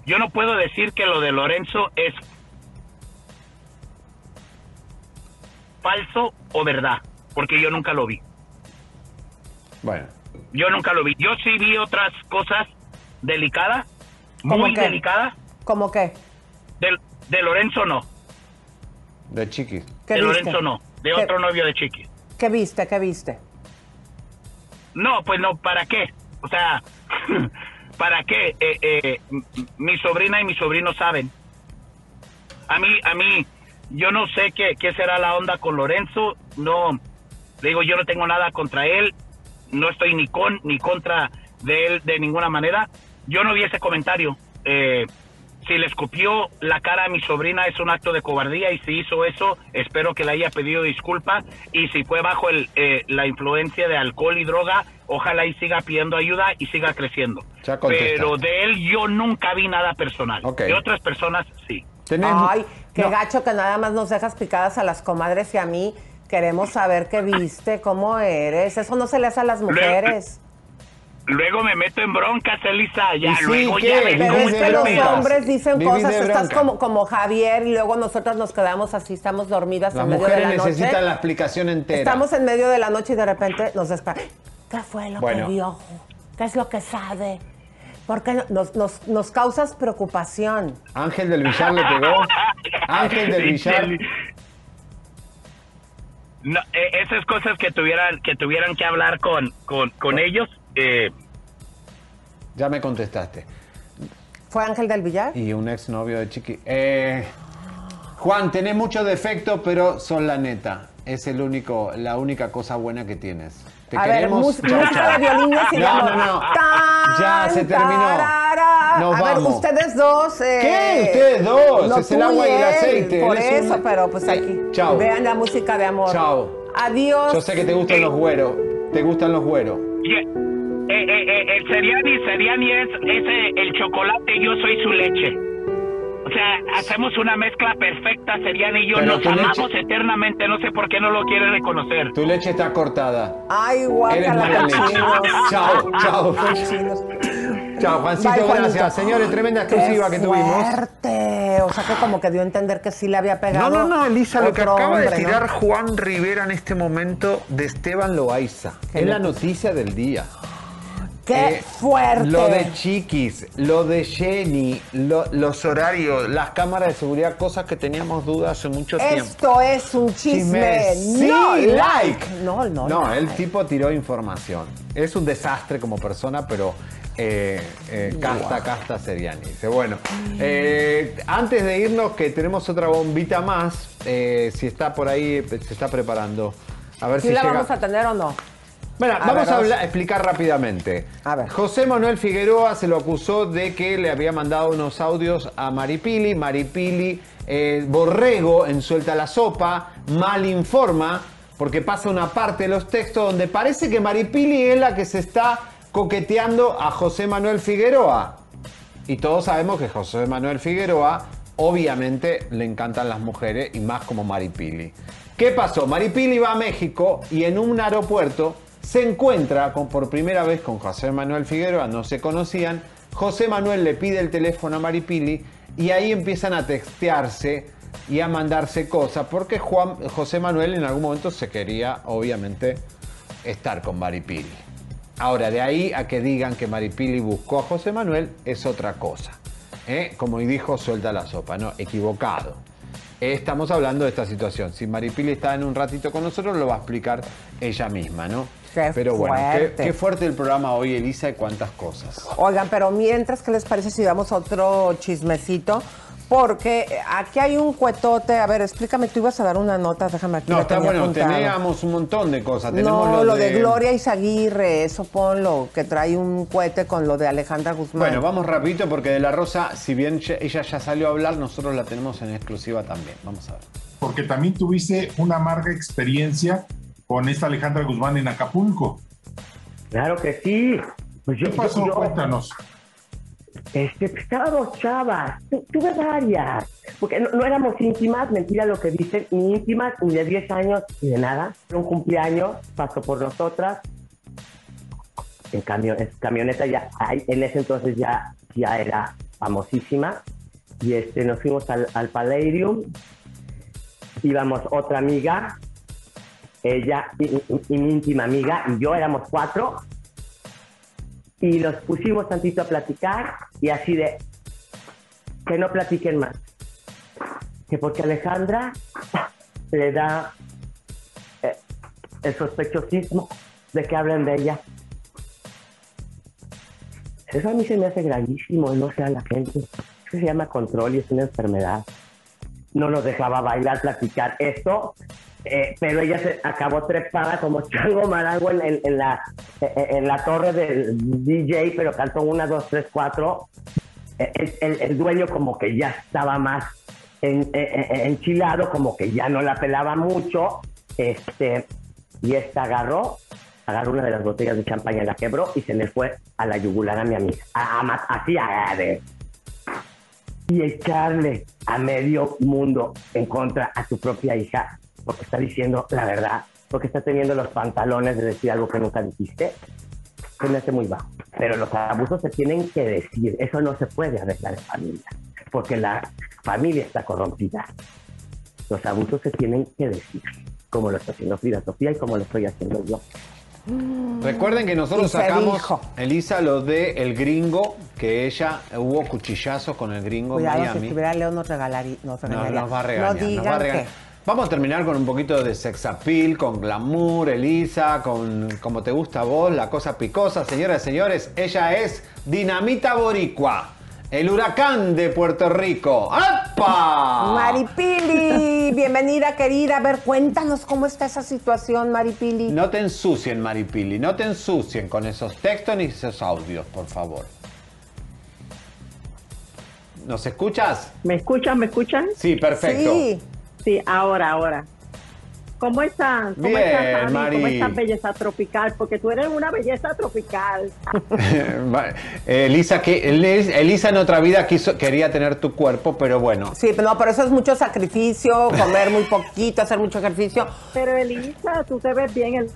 yo no puedo decir que lo de Lorenzo es falso o verdad, porque yo nunca lo vi. Bueno, Yo nunca lo vi. Yo sí vi otras cosas delicadas, ¿Cómo muy qué? delicadas. ¿Cómo qué? De, de Lorenzo no, de Chiquis. ¿Qué de viste? Lorenzo no, de ¿Qué- otro novio de Chiqui. ¿Qué viste? ¿Qué viste? No, pues no, ¿para qué? O sea, ¿para qué? Eh, eh, mi sobrina y mi sobrino saben. A mí, a mí, yo no sé qué, qué será la onda con Lorenzo. No, le digo, yo no tengo nada contra él. No estoy ni con ni contra de él de ninguna manera. Yo no vi ese comentario. Eh, si le escupió la cara a mi sobrina es un acto de cobardía y si hizo eso, espero que le haya pedido disculpa y si fue bajo el, eh, la influencia de alcohol y droga, ojalá y siga pidiendo ayuda y siga creciendo. Pero de él yo nunca vi nada personal. Ok. De otras personas sí. Ay, qué no, gacho que nada más nos dejas picadas a las comadres y a mí. Queremos saber qué viste, cómo eres. Eso no se le hace a las mujeres. Luego me meto en broncas, Elisa. Ya, ¿Y sí, luego qué? ya ves Pero cómo es de que te los hombres dicen cosas, estás como, como Javier y luego nosotras nos quedamos así, estamos dormidas Las en medio de mujeres la noche. necesitan la explicación entera. Estamos en medio de la noche y de repente nos despertamos. ¿Qué fue lo Bueno. que vio? ¿Qué es lo que sabe? Porque nos, nos, nos causas preocupación. Ángel del Villar le pegó. Ángel del Villar. No, eh, esas cosas que tuvieran que tuvieran que hablar con, con, con ellos, eh, Ya me contestaste. ¿Fue Ángel del Villar? Y un exnovio de Chiqui. Eh, Juan, tenés muchos defectos, pero son la neta. Es el único, la única cosa buena que tienes. Te A ver, queremos. Chau, música chau. de No, no, no. Tan, Ya se terminó. tarara. Nos a ver, vamos. ustedes dos. eh, ¿Qué? Ustedes dos. Es el agua y el él, aceite. Por eso, un- pero pues Eh, aquí. chao. Vean la música de amor. Chao. Adiós. Yo sé que te gustan los güeros. Te gustan los güeros. y- eh, eh, eh, el Seriani, Seriani es, es eh, el chocolate, yo soy su leche. O sea, hacemos una mezcla perfecta, Seriana y yo. Pero Nos leche- amamos eternamente. No sé por qué no lo quiere reconocer. Tu leche está cortada. Ay, Eres guácala. Chao, chao. Chao, Juancito, Bye, Juanito. gracias. Señores, tremenda exclusiva Qué que tuvimos. fuerte. O sea que como que dio a entender que sí le había No, pegado. no, no, Elisa, lo que acaba de hombre, ¿no? tirar Juan Rivera en este momento de Esteban Loaiza. ¿Qué Es la noticia del día. ¡Qué Eh, fuerte! Lo de Chiquis, lo de Jenny, lo- los horarios, las cámaras de seguridad, cosas que teníamos dudas hace mucho tiempo. Esto es un chisme. Chisme, no sí, like. No, no. No, el like. tipo tiró información. Es un desastre como persona, pero eh, eh, casta, casta Seriani. Dice, bueno, eh, antes de irnos, que tenemos otra bombita más, eh, si está por ahí, se está preparando. A ver ¿Sí si la llega. vamos a tener o no? Bueno, A vamos ver, a hablar- explicar rápidamente. A ver. José Manuel Figueroa se lo acusó de que le había mandado unos audios a Maripili. Maripili, eh, Borrego en Suelta la Sopa, mal informa, porque pasa una parte de los textos donde parece que Maripili es la que se está coqueteando a José Manuel Figueroa. Y todos sabemos que José Manuel Figueroa, obviamente, le encantan las mujeres y más como Maripili. ¿Qué pasó? Maripili va a México y en un aeropuerto se encuentra con, por primera vez con José Manuel Figueroa, no se conocían. José Manuel le pide el teléfono a Maripili y ahí empiezan a textearse y a mandarse cosas porque Juan, José Manuel en algún momento se quería, obviamente, estar con Maripili. Ahora, de ahí a que digan que Maripili buscó a José Manuel es otra cosa. ¿eh? Como dijo, suelta la sopa, no, equivocado. Estamos hablando de esta situación. Si Maripili está en un ratito con nosotros, lo va a explicar ella misma, ¿no? Qué Pero bueno, qué, fuerte. qué fuerte el programa hoy, Elisa, y cuántas cosas. Oigan, pero mientras, ¿qué les parece si damos otro chismecito? Porque aquí hay un cuetote. A ver, explícame, tú ibas a dar una nota, déjame aquí. No, está bueno, teníamos un montón de cosas. Tenemos No, lo de... Gloria Izaguirre, eso ponlo, que trae un cohete con lo de Alejandra Guzmán. Bueno, vamos rapidito porque de La Rosa, si bien ella ya salió a hablar, nosotros la tenemos en exclusiva también. Vamos a ver. porque también tuviste una amarga experiencia con esta Alejandra Guzmán en Acapulco. Claro que sí. Pues yo, ¿Qué pasó? yo- Cuéntanos. Este, pues, estaba dos chavas, Tu- tuve varias, porque no, no éramos íntimas, mentira lo que dicen, ni íntimas, ni de 10 años, ni de nada. Era un cumpleaños, pasó por nosotras, en, camioneta ya, en ese entonces ya, ya era famosísima, y este, nos fuimos al, al Palladium, íbamos otra amiga, ella y, mi íntima amiga, y yo éramos cuatro, y nos pusimos tantito a platicar y así de que no platiquen más. Que porque Alejandra le da eh, el sospechosismo de que hablen de ella. Eso a mí se me hace gravísimo, no sea la gente. Eso se llama control y es una enfermedad. No nos dejaba bailar, platicar esto, eh, pero ella se acabó trepada como chango marango en, en- la, eh, en la torre del DJ, pero cantó una, dos, tres, cuatro. Eh, El, dueño como que ya estaba más en- en- en- enchilado, como que ya no la pelaba mucho, este, y esta agarró, agarró una de las botellas de champaña, la quebró y se le fue a la yugular a mi amiga, así a, y echarle a medio mundo en contra a tu propia hija porque está diciendo la verdad, porque está teniendo los pantalones de decir algo que nunca dijiste, se me hace muy bajo. Pero los abusos se tienen que decir, eso no se puede arreglar en familia, porque la familia está corrompida. Los abusos se tienen que decir, como lo está haciendo Frida Sofía y como lo estoy haciendo yo. Recuerden que nosotros sacamos, dijo. Elisa, lo de El Gringo, que ella hubo cuchillazos con El Gringo en Cuidado, si Miami. estuviera Leo nos, regalaría, nos Nos, regañaría. nos va a regañar. No nos va a regañar. Vamos a terminar con un poquito de sex appeal, con glamour, Elisa, con como te gusta a vos, la cosa picosa. Señoras y señores, ella es Dinamita Boricua, el huracán de Puerto Rico. ¡Apa! Maripili, bienvenida querida. A ver, cuéntanos cómo está esa situación, Maripili. No te ensucien, Maripili, no te ensucien con esos textos ni esos audios, por favor. ¿Nos escuchas? ¿Me escuchan? ¿Me escuchan? Sí, perfecto. Sí. Sí, ahora, ahora. ¿Cómo estás? ¿Cómo Bien, estás, Javi? Mari. ¿Cómo estás, belleza tropical? Porque tú eres una belleza tropical. Elisa, que, Elisa en otra vida quiso, quería tener tu cuerpo, pero bueno. Sí, pero no, pero eso es mucho sacrificio, comer muy poquito, hacer mucho ejercicio. Pero Elisa, tú te ves bien.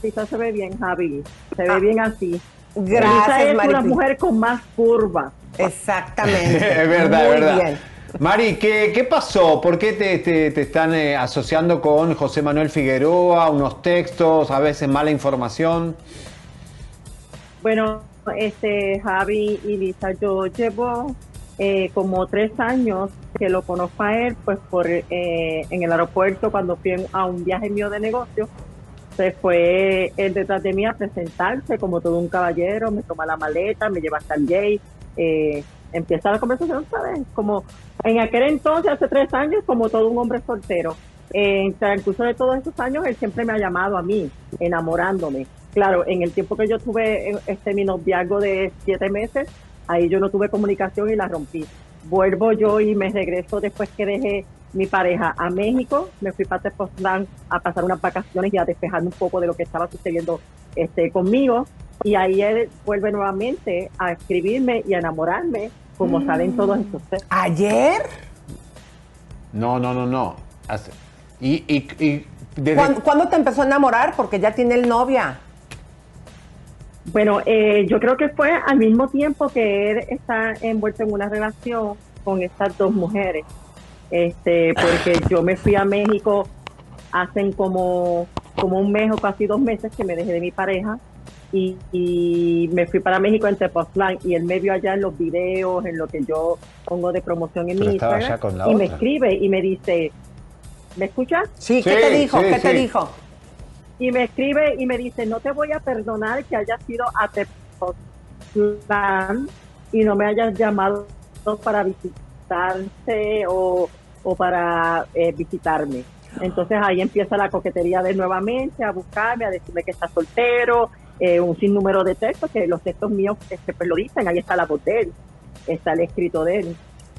Elisa se ve bien, Javi. Se ve Ah. bien así. Gracias, Elisa es una mujer con más curva. Exactamente. es verdad, Muy es verdad. bien. Mari, ¿qué, pasó? ¿Por qué te, te- te están eh, asociando con José Manuel Figueroa? Unos textos, a veces mala información. Bueno, este Javi y Lisa, yo llevo eh, como tres años que lo conozco a él, pues por eh, en el aeropuerto cuando fui a un viaje mío de negocio, se fue él detrás de mí a presentarse como todo un caballero, me toma la maleta, me lleva hasta el gay, eh, empieza la conversación, ¿sabes? Como en aquel entonces, hace tres años, como todo un hombre soltero. En el transcurso de todos esos años, él siempre me ha llamado a mí, enamorándome. Claro, en el tiempo que yo tuve eh, este mi noviazgo de siete meses, ahí yo no tuve comunicación y la rompí. Vuelvo yo y me regreso después que dejé mi pareja a México, me fui para Tepoztlán a pasar unas vacaciones y a despejarme un poco de lo que estaba sucediendo este, conmigo. Y ahí él vuelve nuevamente a escribirme y a enamorarme, como Mm. salen todos estos textos. ¿Ayer? No, no, no, no. Hace- Y, y, y desde- ¿Cuándo, cuándo te empezó a enamorar? Porque ya tiene el novia. Bueno, eh, yo creo que fue al mismo tiempo que él está envuelto en una relación con estas dos mujeres. Este, porque yo me fui a México hace como, como un mes o casi dos meses que me dejé de mi pareja y, y me fui para México en Tepoztlán y él me vio allá en los videos, en lo que yo pongo de promoción en Pero mi Instagram ya con la y me escribe y me dice, ¿me escuchas? Sí, ¿qué te dijo? ¿Qué te dijo? Y me escribe y me dice, no te voy a perdonar que hayas ido a Tepoztlán y no me hayas llamado para visitarte o, o para eh, visitarme. Entonces ahí empieza la coquetería de nuevamente, a buscarme, a decirme que está soltero, eh, un sinnúmero de textos, que los textos míos este, pues lo dicen, ahí está la voz de él, está el escrito de él.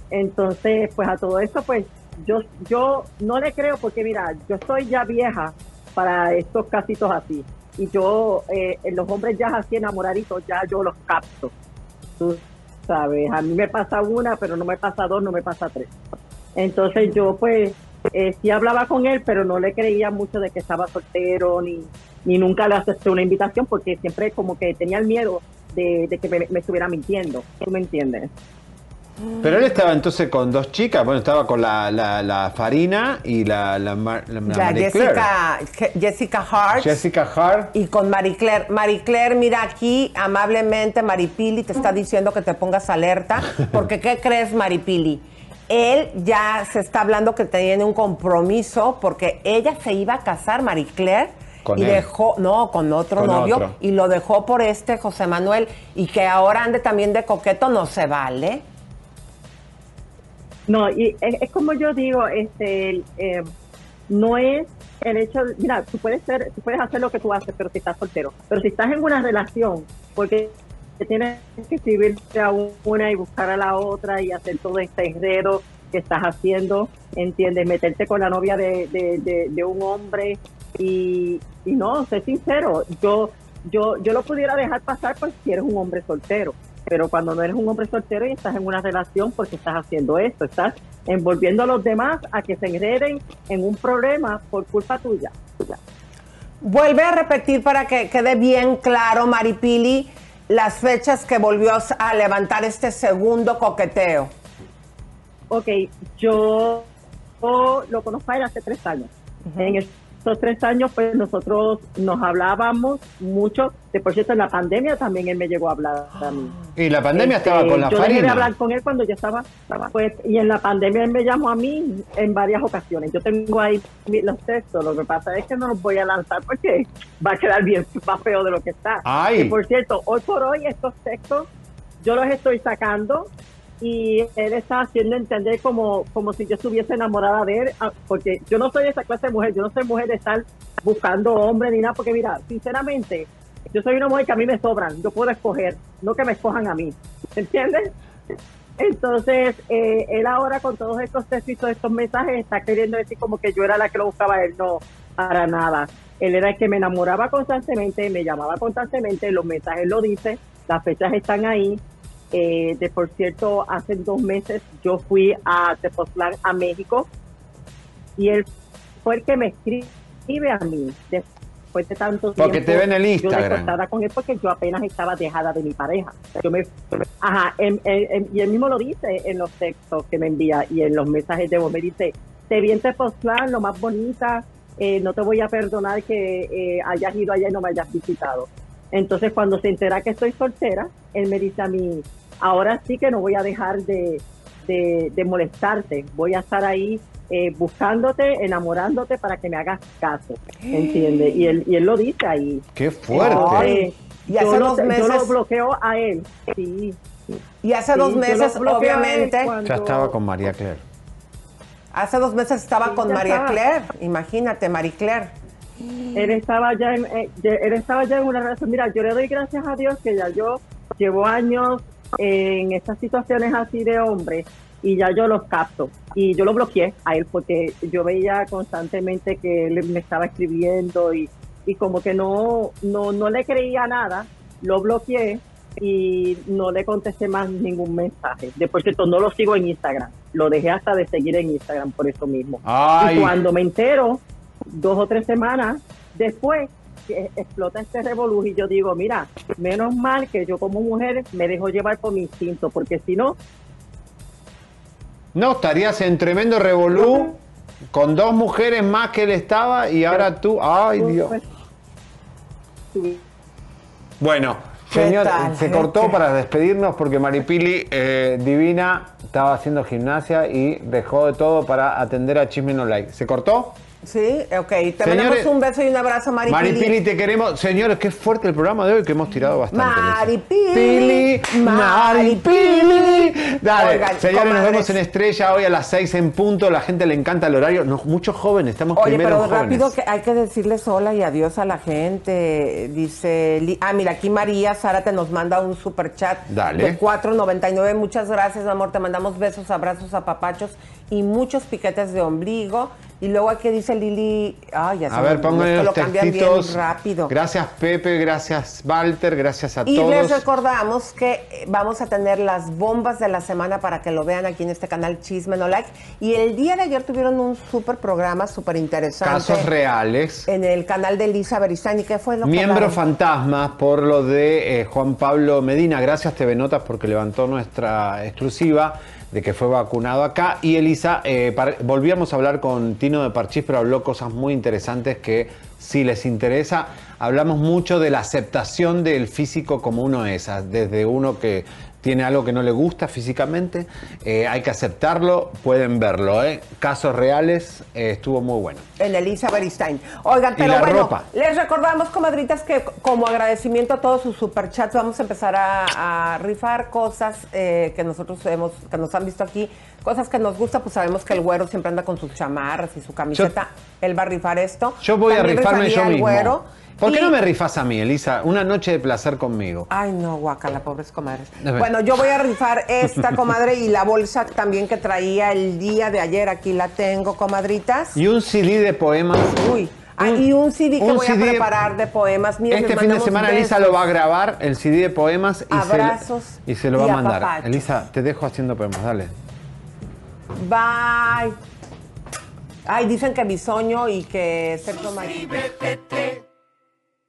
Entonces, pues a todo eso, pues yo, yo no le creo porque mira, yo estoy ya vieja para estos casitos así. Y yo, eh, los hombres ya así enamoraditos, ya yo los capto. Tú sabes, a mí me pasa una, pero no me pasa dos, no me pasa tres. Entonces yo pues eh, sí hablaba con él, pero no le creía mucho de que estaba soltero, ni, ni nunca le acepté una invitación, porque siempre como que tenía el miedo de, de que me, me estuviera mintiendo. ¿Tú me entiendes? Pero él estaba entonces con dos chicas. Bueno, estaba con la, la, la Farina y la, la, Mar- la La Marie Claire. Jessica, Je- Jessica Hart. Jessica Hart. Y con Marie Claire. Marie Claire, mira aquí, amablemente, Maripili te está diciendo que te pongas alerta. Porque, ¿qué crees, Maripili? Él ya se está hablando que tiene un compromiso porque ella se iba a casar, Marie Claire. Con y él. dejó, no, con otro Con novio, otro. y lo dejó por este José Manuel, y que ahora ande también de coqueto, no se vale. No, y es, es como yo digo, este, el, eh, no es el hecho, de- mira, tú puedes ser, tú puedes hacer lo que tú haces, pero si estás soltero, pero si estás en una relación, porque te tienes que escribirte a una y buscar a la otra y hacer todo este enredo que estás haciendo, entiendes, meterte con la novia de, de, de, de un hombre y, y no, sé sincero, yo, yo, yo lo pudiera dejar pasar pues si eres un hombre soltero, pero cuando no eres un hombre soltero y estás en una relación porque estás haciendo esto, estás envolviendo a los demás a que se enreden en un problema por culpa tuya. Vuelve a repetir para que quede bien claro, Maripili, las fechas que volvió a levantar este segundo coqueteo. Ok, yo, yo lo conozco a él hace tres años. En estos tres años, pues nosotros nos hablábamos mucho. De por cierto, en la pandemia también él me llegó a hablar a mí. Y la pandemia Este, estaba con la yo dejé de Farina. hablar con él cuando yo estaba, estaba, pues, y en la pandemia él me llamó a mí en varias ocasiones. Yo tengo ahí los textos, lo que pasa es que no los voy a lanzar porque va a quedar bien más feo de lo que está. Ay. Y por cierto, hoy por hoy estos textos yo los estoy sacando y él está haciendo entender como, como si yo estuviese enamorada de él, ah, porque yo no soy esa clase de mujer, yo no soy mujer de estar buscando hombre ni nada, porque mira, sinceramente, yo soy una mujer que a mí me sobran, yo puedo escoger, no que me escojan a mí, ¿entiendes? Entonces, eh, él ahora con todos estos textos estos mensajes está queriendo decir como que yo era la que lo buscaba a él. No, para nada. Él era el que me enamoraba constantemente, me llamaba constantemente, los mensajes lo dicen, las fechas están ahí. Eh, de por cierto, hace dos meses yo fui a Tepoztlán, a México, y él fue el que me escribe a mí después de tanto tiempo. Porque te ve en el Instagram. Yo con él porque yo apenas estaba dejada de mi pareja. Yo me, ajá, em- y él mismo lo dice en los textos que me envía y en los mensajes de voz. Me dice, te vi en Tepoztlán, lo más bonita, eh, no te voy a perdonar que eh, hayas ido allá y no me hayas visitado. Entonces, cuando se entera que estoy soltera, él me dice a mí, ahora sí que no voy a dejar de, de- de molestarte, voy a estar ahí eh, buscándote, enamorándote para que me hagas caso, ¿entiendes? Y él, y él lo dice ahí. Qué fuerte. Y hace yo, lo, dos yo lo meses- bloqueo a él, sí. Y hace Sí, dos meses, obviamente, cuando- Ya estaba con María Claire. hace dos meses estaba Sí, con María estaba. Claire. Imagínate, María Claire. Él estaba ya en, eh, él estaba ya en una relación. Mira, yo le doy gracias a Dios que ya yo llevo años en estas situaciones así de hombre y ya yo los capto. Y yo lo bloqueé a él porque yo veía constantemente que él me estaba escribiendo y, y como que no, no, no le creía nada, lo bloqueé y no le contesté más ningún mensaje. De por cierto, no lo sigo en Instagram. Lo dejé hasta de seguir en Instagram por eso mismo. Ay. Y cuando me entero, dos o tres semanas después, que explota este revolú y yo digo, mira, menos mal que yo como mujer me dejo llevar por mi instinto, porque si no, No, estarías en tremendo revolú con dos mujeres más que él estaba y ahora tú. Ay, Dios. Bueno, ¿Qué señor, tal? se cortó para despedirnos porque Maripili, eh, divina, estaba haciendo gimnasia y dejó de todo para atender a Chisme No Like. ¿Se cortó? Sí, ok. Te Señores, mandamos un beso y un abrazo, Maripili. Maripili, te queremos. Señores, qué fuerte el programa de hoy que hemos tirado bastante. Maripili, Pili, Maripili. Dale, Oigan, señores, nos comadres. vemos en Estrella hoy a las 6 en punto. La gente le encanta el horario. No, muchos jóvenes, estamos Oye, primero pero jóvenes. rápido que hay que decirles hola y adiós a la gente. Dice, ah, mira, aquí María Zárate nos manda un super chat Dale. de 4.99. Muchas gracias, amor. Te mandamos besos, abrazos, apapachos y muchos piquetes de ombligo. Y luego aquí dice Lili, ay, ya se A ver, pongan los lo cambian bien textitos. rápido. Gracias, Pepe. Gracias, Walter. Gracias a Y todos. les recordamos que eh, vamos a tener las bombas de la semana para que lo vean aquí en este canal Chisme No Like. Y el día de ayer tuvieron un súper programa, súper interesante. Casos reales. En el canal de Elisa Berisani. ¿Qué fue lo que Miembro hablaron? fantasmas por lo de eh, Juan Pablo Medina. Gracias, TV Notas, porque levantó nuestra exclusiva de que fue vacunado acá. Y Elisa, eh, volvíamos a hablar con Tino de Parchís, pero habló cosas muy interesantes que si les interesa, hablamos mucho de la aceptación del físico como uno es, a- desde uno que tiene algo que no le gusta físicamente, eh, hay que aceptarlo, pueden verlo. ¿eh? Casos reales, eh, estuvo muy bueno. En Elisa Beristain. Oigan, pero la bueno, ropa. les recordamos, comadritas, que como agradecimiento a todos sus superchats, vamos a empezar a, a rifar cosas eh, que nosotros hemos, que nos han visto aquí, cosas que nos gusta, pues sabemos que el güero siempre anda con sus chamarras y su camiseta. Él va a rifar esto. Yo voy También a rifarme yo el mismo. güero. ¿Por qué Y- no me rifas a mí, Elisa? Una noche de placer conmigo. Ay, no, guacala, pobres comadres. Bueno, yo voy a rifar esta, comadre, y la bolsa también que traía el día de ayer. Aquí la tengo, comadritas. Y un CD de poemas. Uy. Ah, y un CD que un voy CD a preparar de poemas míos. Este fin de semana Elisa lo va a grabar, el CD de poemas, y, Abrazos se, lo- y se lo va a mandar. apapachos. Elisa, te dejo haciendo poemas, dale. Bye. Ay, dicen que bisoño y que Sergio.